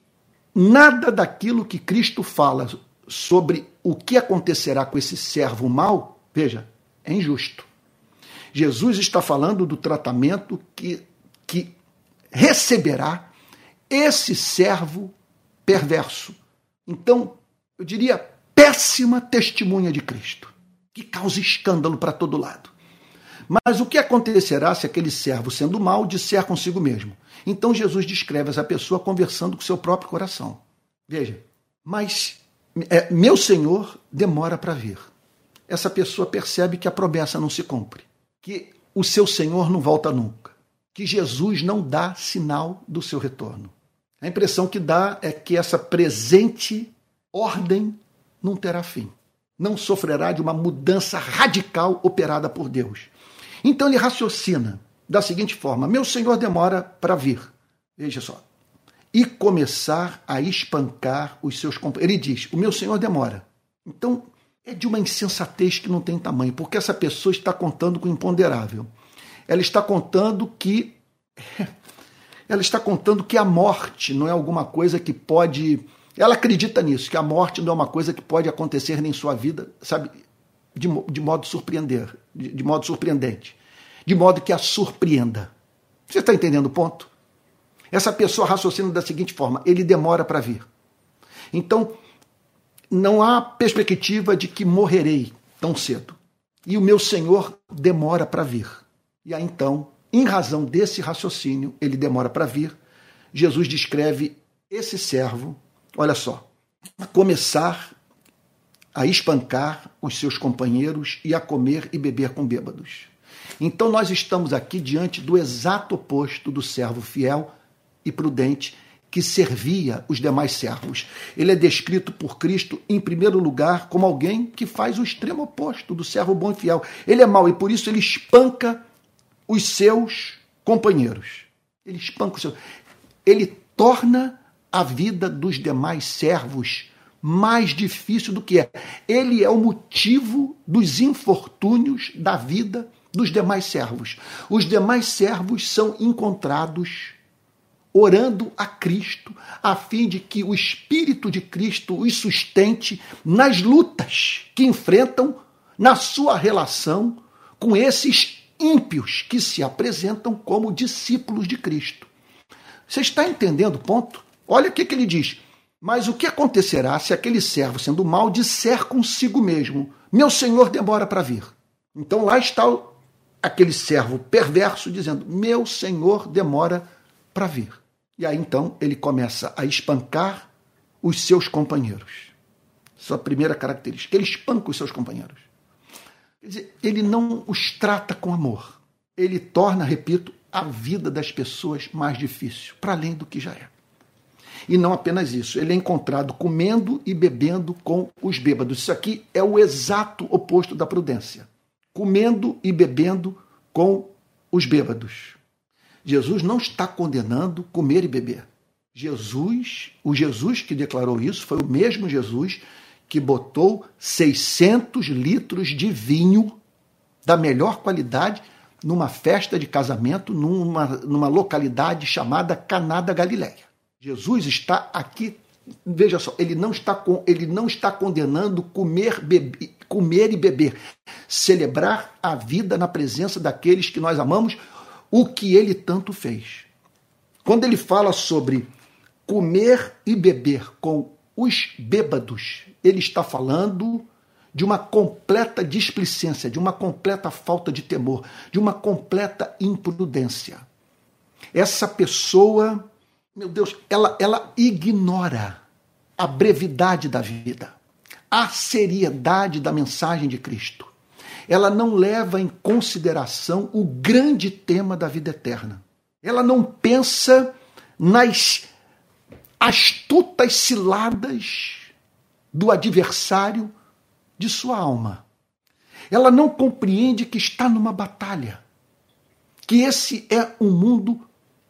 nada daquilo que Cristo fala sobre o que acontecerá com esse servo mau, veja, é injusto. Jesus está falando do tratamento que, que receberá esse servo perverso. Então, eu diria, péssima testemunha de Cristo, que causa escândalo para todo lado. Mas o que acontecerá se aquele servo, sendo mal, disser consigo mesmo? Então Jesus descreve essa pessoa conversando com seu próprio coração. Veja, mas é, meu Senhor demora para vir. Essa pessoa percebe que a promessa não se cumpre, que o seu Senhor não volta nunca, que Jesus não dá sinal do seu retorno. A impressão que dá é que essa presente ordem não terá fim. Não sofrerá de uma mudança radical operada por Deus. Então ele raciocina da seguinte forma: Meu senhor demora para vir. Veja só. E começar a espancar os seus companheiros. Ele diz: O meu senhor demora. Então é de uma insensatez que não tem tamanho, porque essa pessoa está contando com o imponderável. Ela está contando que. Ela está contando que a morte não é alguma coisa que pode. Ela acredita nisso, que a morte não é uma coisa que pode acontecer nem em sua vida, sabe? De, de modo surpreender, de, de modo surpreendente, de modo que a surpreenda. Você está entendendo o ponto? Essa pessoa raciocina da seguinte forma: ele demora para vir. Então, não há perspectiva de que morrerei tão cedo. E o meu Senhor demora para vir. E aí então, em razão desse raciocínio, ele demora para vir. Jesus descreve esse servo, olha só, a começar a espancar os seus companheiros e a comer e beber com bêbados. Então nós estamos aqui diante do exato oposto do servo fiel e prudente que servia os demais servos. Ele é descrito por Cristo, em primeiro lugar, como alguém que faz o extremo oposto do servo bom e fiel. Ele é mau e por isso ele espanca os seus companheiros. Ele espanca os seus. Ele torna a vida dos demais servos mais difícil do que é. Ele é o motivo dos infortúnios da vida dos demais servos. Os demais servos são encontrados orando a Cristo, a fim de que o Espírito de Cristo os sustente nas lutas que enfrentam na sua relação com esses ímpios que se apresentam como discípulos de Cristo. Você está entendendo o ponto? Olha o que, que ele diz. Mas o que acontecerá se aquele servo, sendo mal, disser consigo mesmo: Meu senhor demora para vir? Então lá está aquele servo perverso dizendo: Meu senhor demora para vir. E aí então ele começa a espancar os seus companheiros. Sua primeira característica: ele espanca os seus companheiros. Quer dizer, ele não os trata com amor. Ele torna, repito, a vida das pessoas mais difícil, para além do que já é. E não apenas isso, ele é encontrado comendo e bebendo com os bêbados. Isso aqui é o exato oposto da prudência. Comendo e bebendo com os bêbados. Jesus não está condenando comer e beber. Jesus, o Jesus que declarou isso, foi o mesmo Jesus que botou 600 litros de vinho da melhor qualidade numa festa de casamento numa, numa localidade chamada Caná da Galileia. Jesus está aqui, veja só, ele não está, com, ele não está condenando comer, bebe, comer e beber, celebrar a vida na presença daqueles que nós amamos, o que ele tanto fez. Quando ele fala sobre comer e beber com os bêbados, ele está falando de uma completa displicência, de uma completa falta de temor, de uma completa imprudência. Essa pessoa meu Deus, ela, ela ignora a brevidade da vida, a seriedade da mensagem de Cristo. Ela não leva em consideração o grande tema da vida eterna. Ela não pensa nas astutas ciladas do adversário de sua alma. Ela não compreende que está numa batalha, que esse é um mundo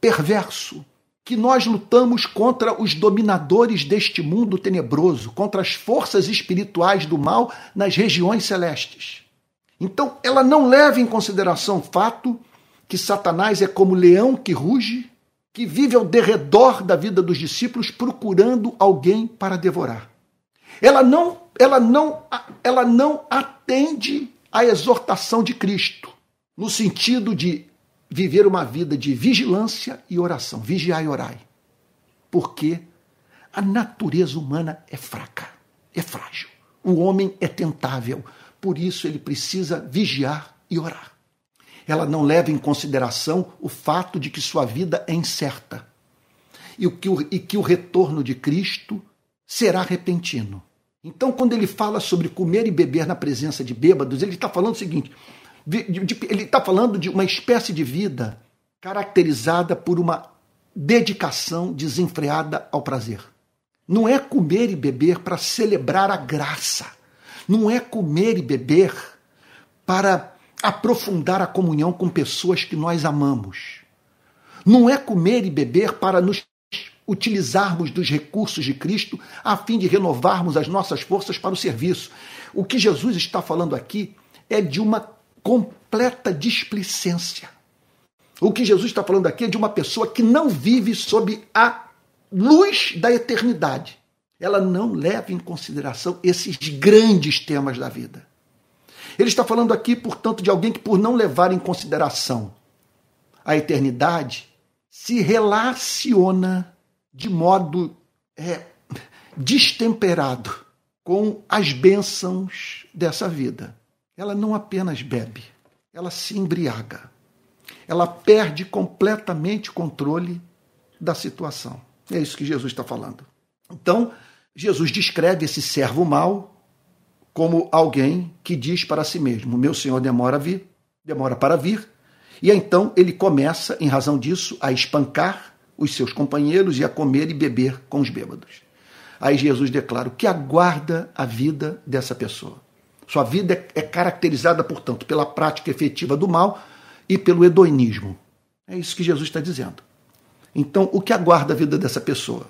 perverso, que nós lutamos contra os dominadores deste mundo tenebroso, contra as forças espirituais do mal nas regiões celestes. Então, ela não leva em consideração o fato que Satanás é como leão que ruge, que vive ao derredor da vida dos discípulos procurando alguém para devorar. Ela não, ela não, ela não atende à exortação de Cristo, no sentido de viver uma vida de vigilância e oração, vigiai e orai. Porque a natureza humana é fraca, é frágil. O homem é tentável, por isso ele precisa vigiar e orar. Ela não leva em consideração o fato de que sua vida é incerta e que o, e que o retorno de Cristo será repentino. Então, quando ele fala sobre comer e beber na presença de bêbados, ele está falando o seguinte: ele está falando de uma espécie de vida caracterizada por uma dedicação desenfreada ao prazer. Não é comer e beber para celebrar a graça. Não é comer e beber para aprofundar a comunhão com pessoas que nós amamos. Não é comer e beber para nos utilizarmos dos recursos de Cristo a fim de renovarmos as nossas forças para o serviço. O que Jesus está falando aqui é de uma completa displicência. O que Jesus está falando aqui é de uma pessoa que não vive sob a luz da eternidade. Ela não leva em consideração esses grandes temas da vida. Ele está falando aqui, portanto, de alguém que, por não levar em consideração a eternidade, se relaciona de modo é, destemperado com as bênçãos dessa vida. Ela não apenas bebe, ela se embriaga. Ela perde completamente o controle da situação. É isso que Jesus está falando. Então, Jesus descreve esse servo mau como alguém que diz para si mesmo: Meu senhor demora a vir, demora para vir. E então ele começa, em razão disso, a espancar os seus companheiros e a comer e beber com os bêbados. Aí Jesus declara: O que aguarda a vida dessa pessoa? Sua vida é caracterizada, portanto, pela prática efetiva do mal e pelo hedonismo. É isso que Jesus está dizendo. Então, o que aguarda a vida dessa pessoa?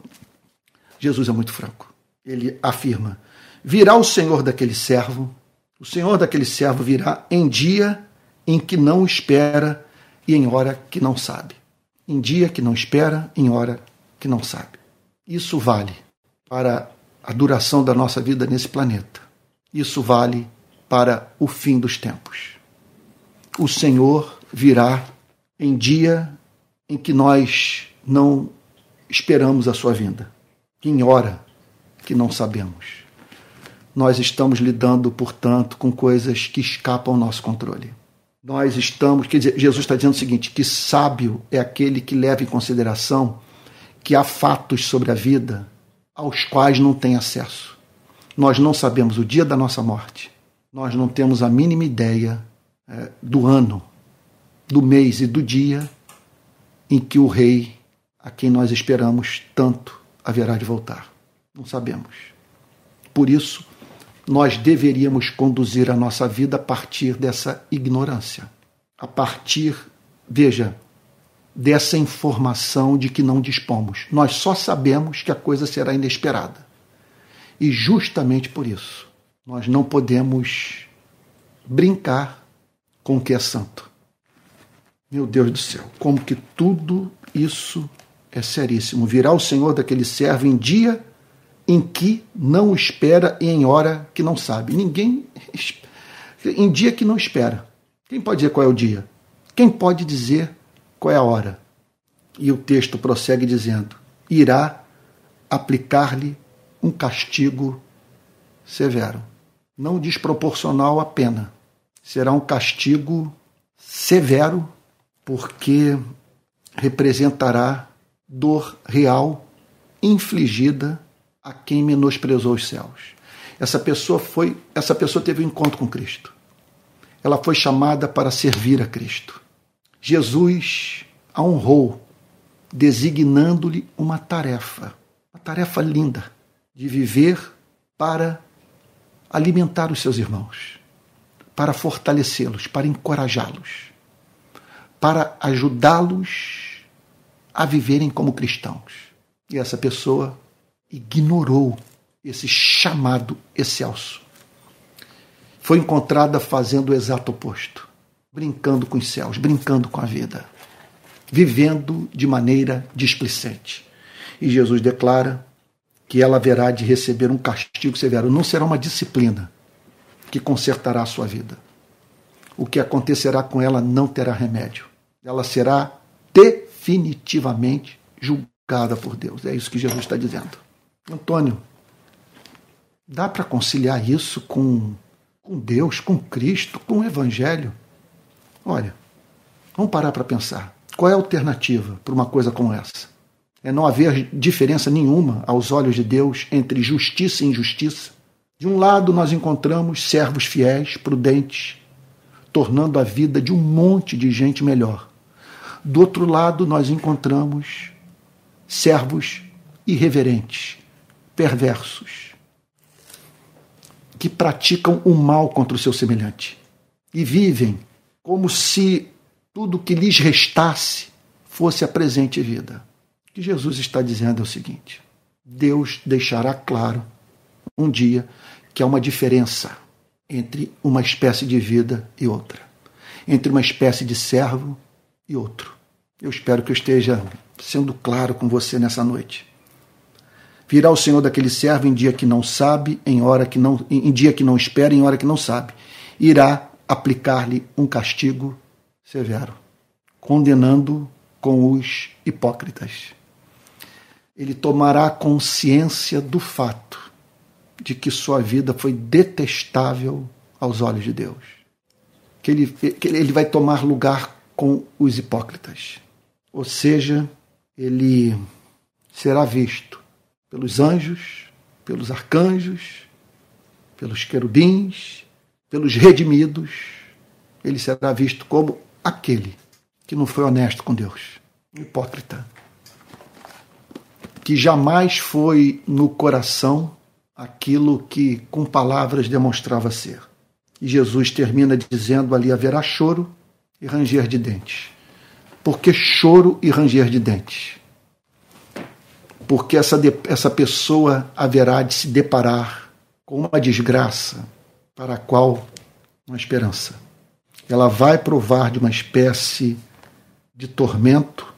Jesus é muito franco. Ele afirma: Virá o Senhor daquele servo, o Senhor daquele servo virá em dia em que não espera e em hora que não sabe. Em dia que não espera, em hora que não sabe. Isso vale para a duração da nossa vida nesse planeta. Isso vale para o fim dos tempos. O Senhor virá em dia em que nós não esperamos a sua vinda, em hora que não sabemos nós estamos lidando, portanto, com coisas que escapam ao nosso controle. Nós estamos, quer dizer, Jesus está dizendo o seguinte: que sábio é aquele que leva em consideração que há fatos sobre a vida aos quais não tem acesso. Nós não sabemos o dia da nossa morte, nós não temos a mínima ideia é, do ano, do mês e do dia em que o Rei, a quem nós esperamos tanto, haverá de voltar. Não sabemos. Por isso, nós deveríamos conduzir a nossa vida a partir dessa ignorância, a partir, veja, dessa informação de que não dispomos. Nós só sabemos que a coisa será inesperada. E justamente por isso, nós não podemos brincar com o que é santo. Meu Deus do céu, como que tudo isso é seríssimo. Virá o Senhor daquele servo em dia em que não espera e em hora que não sabe. Ninguém. Em dia que não espera. Quem pode dizer qual é o dia? Quem pode dizer qual é a hora? E o texto prossegue dizendo: irá aplicar-lhe um castigo severo, não desproporcional à pena. Será um castigo severo, porque representará dor real infligida a quem menosprezou os céus. Essa pessoa foi, essa pessoa teve um encontro com Cristo. Ela foi chamada para servir a Cristo. Jesus a honrou, designando-lhe uma tarefa, uma tarefa linda de viver para alimentar os seus irmãos, para fortalecê-los, para encorajá-los, para ajudá-los a viverem como cristãos. E essa pessoa ignorou esse chamado excelso. Foi encontrada fazendo o exato oposto, brincando com os céus, brincando com a vida, vivendo de maneira displicente. E Jesus declara que ela haverá de receber um castigo severo. Não será uma disciplina que consertará a sua vida. O que acontecerá com ela não terá remédio. Ela será definitivamente julgada por Deus. É isso que Jesus está dizendo. Antônio, dá para conciliar isso com, com Deus, com Cristo, com o Evangelho? Olha, vamos parar para pensar. Qual é a alternativa para uma coisa como essa? É não haver diferença nenhuma aos olhos de Deus entre justiça e injustiça. De um lado, nós encontramos servos fiéis, prudentes, tornando a vida de um monte de gente melhor. Do outro lado, nós encontramos servos irreverentes, perversos, que praticam o mal contra o seu semelhante e vivem como se tudo que lhes restasse fosse a presente vida. Que Jesus está dizendo é o seguinte: Deus deixará claro um dia que há uma diferença entre uma espécie de vida e outra, entre uma espécie de servo e outro. Eu espero que eu esteja sendo claro com você nessa noite. Virá o Senhor daquele servo em dia que não sabe, em hora que não, em dia que não espera, em hora que não sabe. Irá aplicar-lhe um castigo severo, condenando com os hipócritas. Ele tomará consciência do fato de que sua vida foi detestável aos olhos de Deus. Que ele, que ele vai tomar lugar com os hipócritas. Ou seja, ele será visto pelos anjos, pelos arcanjos, pelos querubins, pelos redimidos. Ele será visto como aquele que não foi honesto com Deus, hipócrita, que jamais foi no coração aquilo que com palavras demonstrava ser. E Jesus termina dizendo ali: haverá choro e ranger de dentes. Por que choro e ranger de dentes? Porque essa, essa pessoa haverá de se deparar com uma desgraça para a qual uma esperança. Ela vai provar de uma espécie de tormento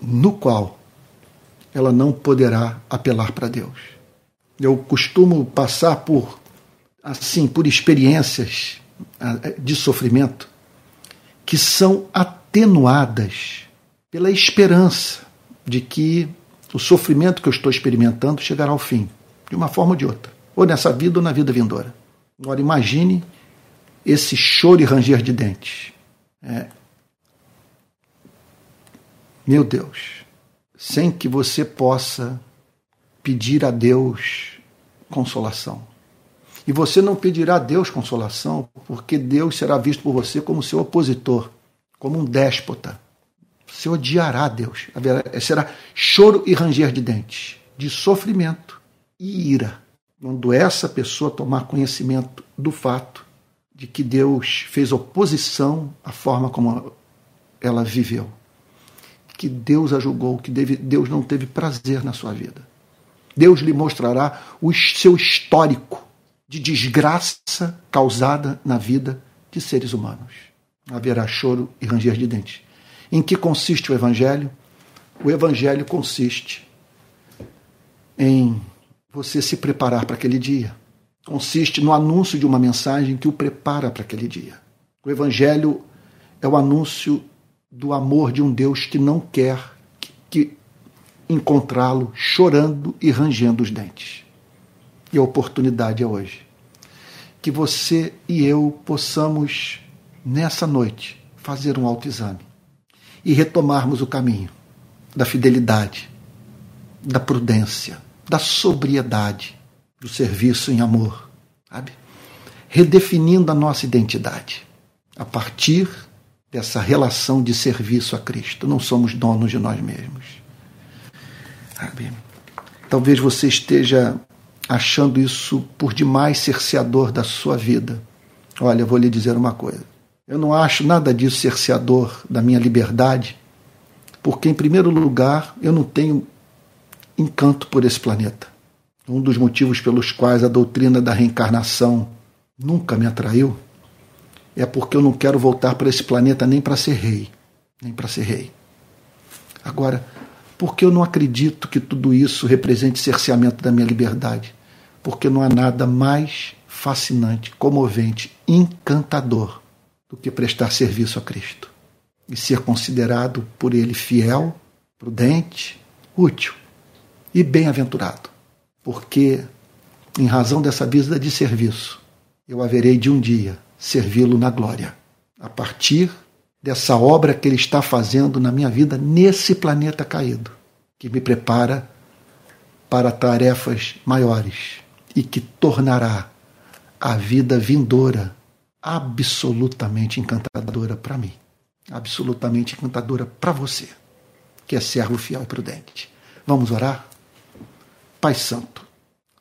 no qual ela não poderá apelar para Deus. Eu costumo passar por assim, por experiências ah, de sofrimento que são atenuadas pela esperança de que o sofrimento que eu estou experimentando chegará ao fim, de uma forma ou de outra, ou nessa vida ou na vida vindoura. Agora imagine esse choro e ranger de dentes. É. Meu Deus, sem que você possa pedir a Deus consolação. E você não pedirá a Deus consolação, porque Deus será visto por você como seu opositor, como um déspota. Você odiará Deus. Será choro e ranger de dentes, de sofrimento e ira. Quando essa pessoa tomar conhecimento do fato de que Deus fez oposição à forma como ela viveu que Deus a julgou, que Deus não teve prazer na sua vida. Deus lhe mostrará o seu histórico de desgraça causada na vida de seres humanos. Haverá choro e ranger de dentes. Em que consiste o Evangelho? O Evangelho consiste em você se preparar para aquele dia. Consiste no anúncio de uma mensagem que o prepara para aquele dia. O Evangelho é o anúncio do amor de um Deus que não quer que encontrá-lo chorando e rangendo os dentes. E a oportunidade é hoje. Que você e eu possamos, nessa noite, fazer um autoexame e retomarmos o caminho da fidelidade, da prudência, da sobriedade, do serviço em amor, sabe? Redefinindo a nossa identidade a partir dessa relação de serviço a Cristo. Não somos donos de nós mesmos. Sabe? Talvez você esteja achando isso por demais cerceador da sua vida. Olha, eu vou lhe dizer uma coisa. Eu não acho nada disso cerceador da minha liberdade, porque, em primeiro lugar, eu não tenho encanto por esse planeta. Um dos motivos pelos quais a doutrina da reencarnação nunca me atraiu é porque eu não quero voltar para esse planeta nem para ser rei, nem para ser rei. Agora, porque eu não acredito que tudo isso represente cerceamento da minha liberdade, porque não há nada mais fascinante, comovente, encantador do que prestar serviço a Cristo e ser considerado por Ele fiel, prudente, útil e bem-aventurado, porque, em razão dessa vida de serviço, eu haverei de um dia servi-lo na glória, a partir dessa obra que Ele está fazendo na minha vida nesse planeta caído, que me prepara para tarefas maiores e que tornará a vida vindoura absolutamente encantadora para mim, absolutamente encantadora para você, que é servo fiel e prudente. Vamos orar? Pai Santo,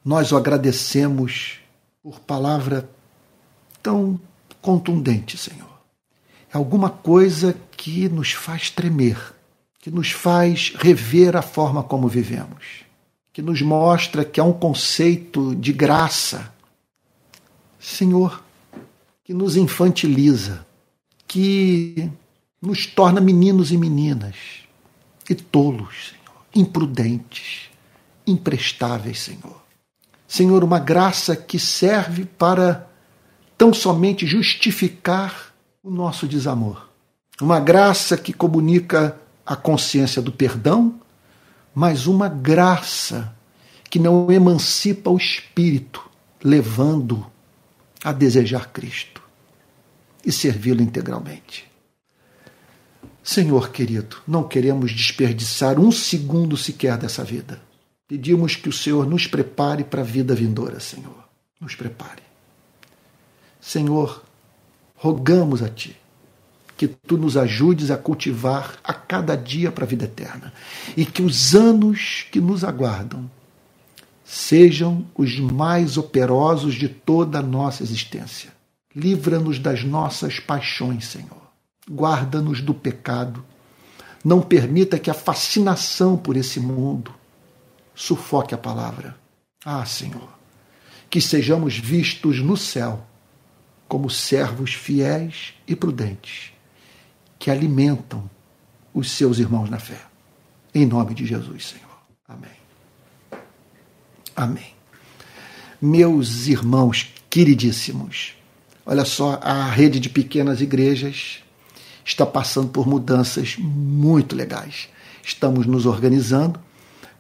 nós o agradecemos por palavra tão contundente, Senhor. É alguma coisa que nos faz tremer, que nos faz rever a forma como vivemos, que nos mostra que há um conceito de graça Senhor, que nos infantiliza, que nos torna meninos e meninas e tolos, Senhor, imprudentes, imprestáveis, Senhor. Senhor, uma graça que serve para tão somente justificar o nosso desamor. Uma graça que comunica a consciência do perdão, mas uma graça que não emancipa o espírito, levando a desejar Cristo e servi-lo integralmente. Senhor querido, não queremos desperdiçar um segundo sequer dessa vida. Pedimos que o Senhor nos prepare para a vida vindoura, Senhor. Nos prepare. Senhor, rogamos a Ti que Tu nos ajudes a cultivar a cada dia para a vida eterna e que os anos que nos aguardam sejam os mais operosos de toda a nossa existência. Livra-nos das nossas paixões, Senhor. Guarda-nos do pecado. Não permita que a fascinação por esse mundo sufoque a palavra. Ah, Senhor, que sejamos vistos no céu como servos fiéis e prudentes, que alimentam os seus irmãos na fé. Em nome de Jesus, Senhor. Amém. Amém. Meus irmãos queridíssimos, olha só, a rede de pequenas igrejas está passando por mudanças muito legais. Estamos nos organizando.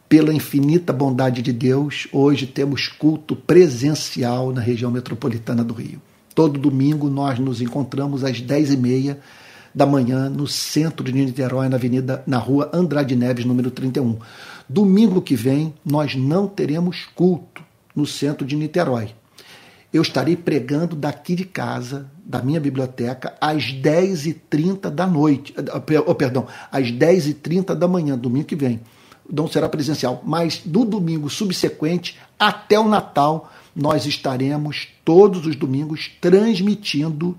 Pela infinita bondade de Deus, hoje temos culto presencial na região metropolitana do Rio. Todo domingo nós nos encontramos às 10h30 da manhã no centro de Niterói, na avenida, na rua Andrade Neves, número 31. Domingo que vem nós não teremos culto no centro de Niterói. Eu estarei pregando daqui de casa, da minha biblioteca, às 10h30 da noite. Oh, perdão, às 10h30 da manhã, domingo que vem. Não será presencial, mas no domingo subsequente, até o Natal, nós estaremos todos os domingos transmitindo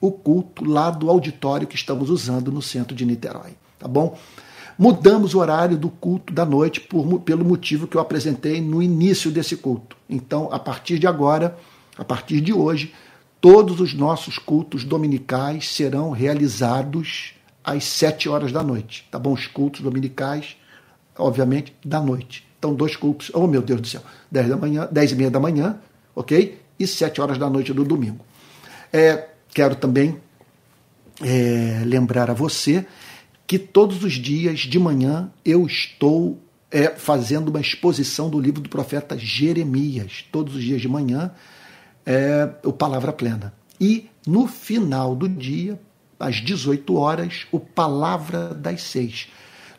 o culto lá do auditório que estamos usando no centro de Niterói. Tá bom? Mudamos o horário do culto da noite por, pelo motivo que eu apresentei no início desse culto. Então, a partir de agora, a partir de hoje, todos os nossos cultos dominicais serão realizados às sete horas da noite. Tá bom? Os cultos dominicais, obviamente, da noite. Então, dois cultos, oh meu Deus do céu, dez da manhã, dez e meia da manhã, ok? E sete horas da noite do domingo. É, quero também é, lembrar a você que todos os dias de manhã eu estou é, fazendo uma exposição do livro do profeta Jeremias. Todos os dias de manhã, é, o Palavra Plena. E no final do dia, às 18 horas, o Palavra das Seis,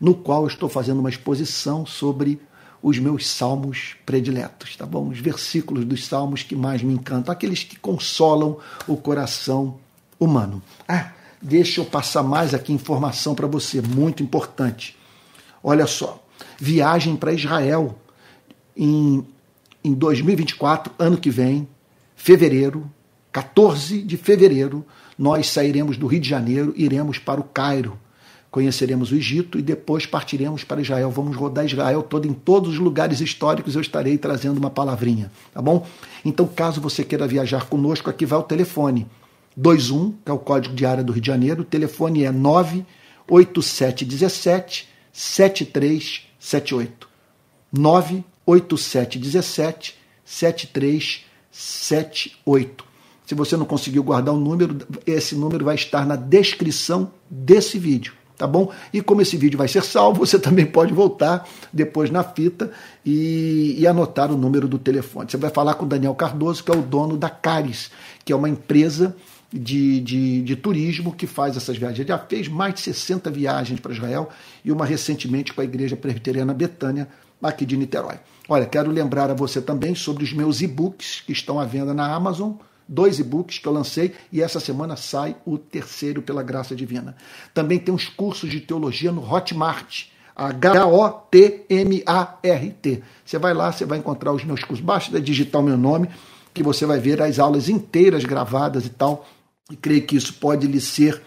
no qual eu estou fazendo uma exposição sobre os meus salmos prediletos, tá bom? Os versículos dos salmos que mais me encantam, aqueles que consolam o coração humano. Ah, Deixa eu passar mais aqui informação para você, muito importante. Olha só, viagem para Israel em, em 2024, ano que vem, fevereiro, 14 de fevereiro, nós sairemos do Rio de Janeiro, iremos para o Cairo, conheceremos o Egito e depois partiremos para Israel. Vamos rodar Israel todo em todos os lugares históricos. Eu estarei trazendo uma palavrinha, tá bom? Então, caso você queira viajar conosco, aqui vai o telefone 21, que é o código de área do Rio de Janeiro. O telefone é 98717 7378. 98717 7378. Se você não conseguiu guardar o número, esse número vai estar na descrição desse vídeo, tá bom? E como esse vídeo vai ser salvo, você também pode voltar depois na fita e, e anotar o número do telefone. Você vai falar com o Daniel Cardoso, que é o dono da Caris, que é uma empresa de, de, de, turismo que faz essas viagens. Ele já fez mais de 60 viagens para Israel e uma recentemente com a Igreja Presbiteriana Betânia, aqui de Niterói. Olha, quero lembrar a você também sobre os meus e-books que estão à venda na Amazon. Dois e-books que eu lancei e essa semana sai o terceiro pela graça divina. Também tem uns cursos de teologia no Hotmart. H-O-T-M-A-R-T. Você vai lá, você vai encontrar os meus cursos. Basta digitar o meu nome, que você vai ver as aulas inteiras gravadas e tal. E creio que isso pode lhe ser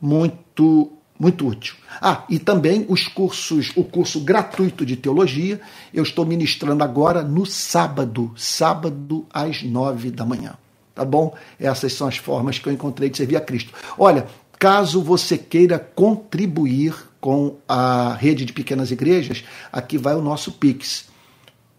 muito muito útil. Ah, e também os cursos, o curso gratuito de teologia, eu estou ministrando agora no sábado, sábado às nove da manhã. Tá bom? Essas são as formas que eu encontrei de servir a Cristo. Olha, caso você queira contribuir com a rede de pequenas igrejas, aqui vai o nosso Pix.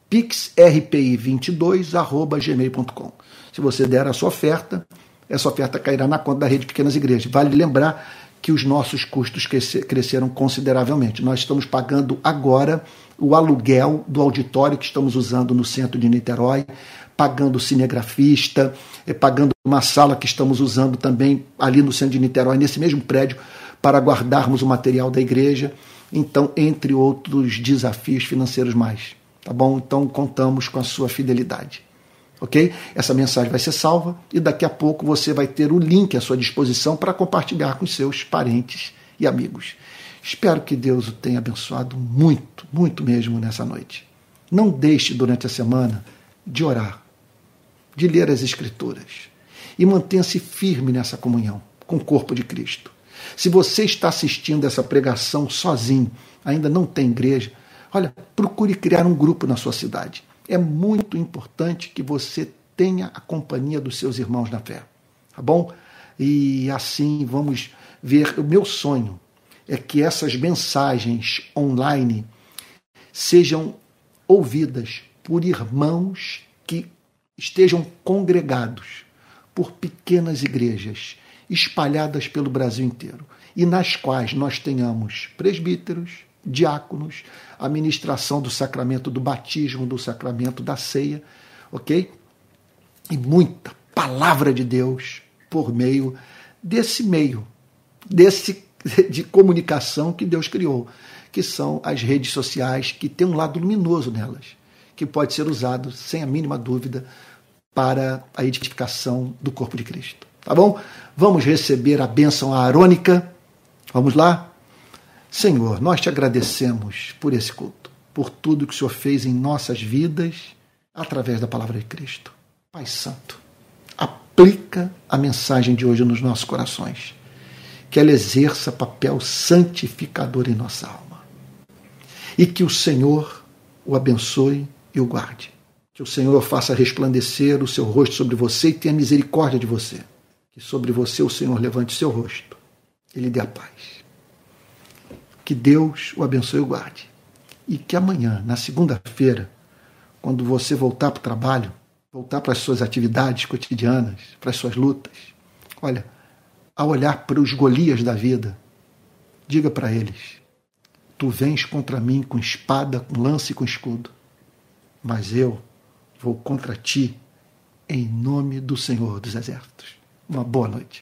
pixrpi22@gmail.com. Se você der a sua oferta, essa oferta cairá na conta da rede de pequenas igrejas. Vale lembrar que os nossos custos cresceram consideravelmente. Nós estamos pagando agora o aluguel do auditório que estamos usando no centro de Niterói, pagando cinegrafista, eh, pagando uma sala que estamos usando também ali no centro de Niterói, nesse mesmo prédio, para guardarmos o material da igreja. Então, entre outros desafios financeiros mais. Tá bom? Então, contamos com a sua fidelidade ok? Essa mensagem vai ser salva e daqui a pouco você vai ter o link à sua disposição para compartilhar com seus parentes e amigos. Espero que Deus o tenha abençoado muito, muito mesmo nessa noite. Não deixe durante a semana de orar, de ler as Escrituras e mantenha-se firme nessa comunhão com o corpo de Cristo. Se você está assistindo essa pregação sozinho, ainda não tem igreja, olha, procure criar um grupo na sua cidade é muito importante que você tenha a companhia dos seus irmãos na fé. Tá bom? E assim vamos ver. O meu sonho é que essas mensagens online sejam ouvidas por irmãos que estejam congregados por pequenas igrejas espalhadas pelo Brasil inteiro e nas quais nós tenhamos presbíteros, diáconos, a ministração do sacramento do batismo, do sacramento da ceia, ok? E muita palavra de Deus por meio desse meio, desse de comunicação que Deus criou, que são as redes sociais, que tem um lado luminoso nelas, que pode ser usado sem a mínima dúvida para a edificação do corpo de Cristo. Tá bom? Vamos receber a bênção arônica. Vamos lá? Senhor, nós te agradecemos por esse culto, por tudo que o Senhor fez em nossas vidas através da palavra de Cristo. Pai Santo, aplica a mensagem de hoje nos nossos corações, que ela exerça papel santificador em nossa alma. E que o Senhor o abençoe e o guarde. Que o Senhor faça resplandecer o seu rosto sobre você e tenha misericórdia de você. Que sobre você o Senhor levante seu rosto e lhe dê a paz que Deus o abençoe e o guarde. E que amanhã, na segunda-feira, quando você voltar para o trabalho, voltar para as suas atividades cotidianas, para as suas lutas, olha, ao olhar para os Golias da vida, diga para eles: Tu vens contra mim com espada, com lance e com escudo, mas eu vou contra ti em nome do Senhor dos Exércitos. Uma boa noite.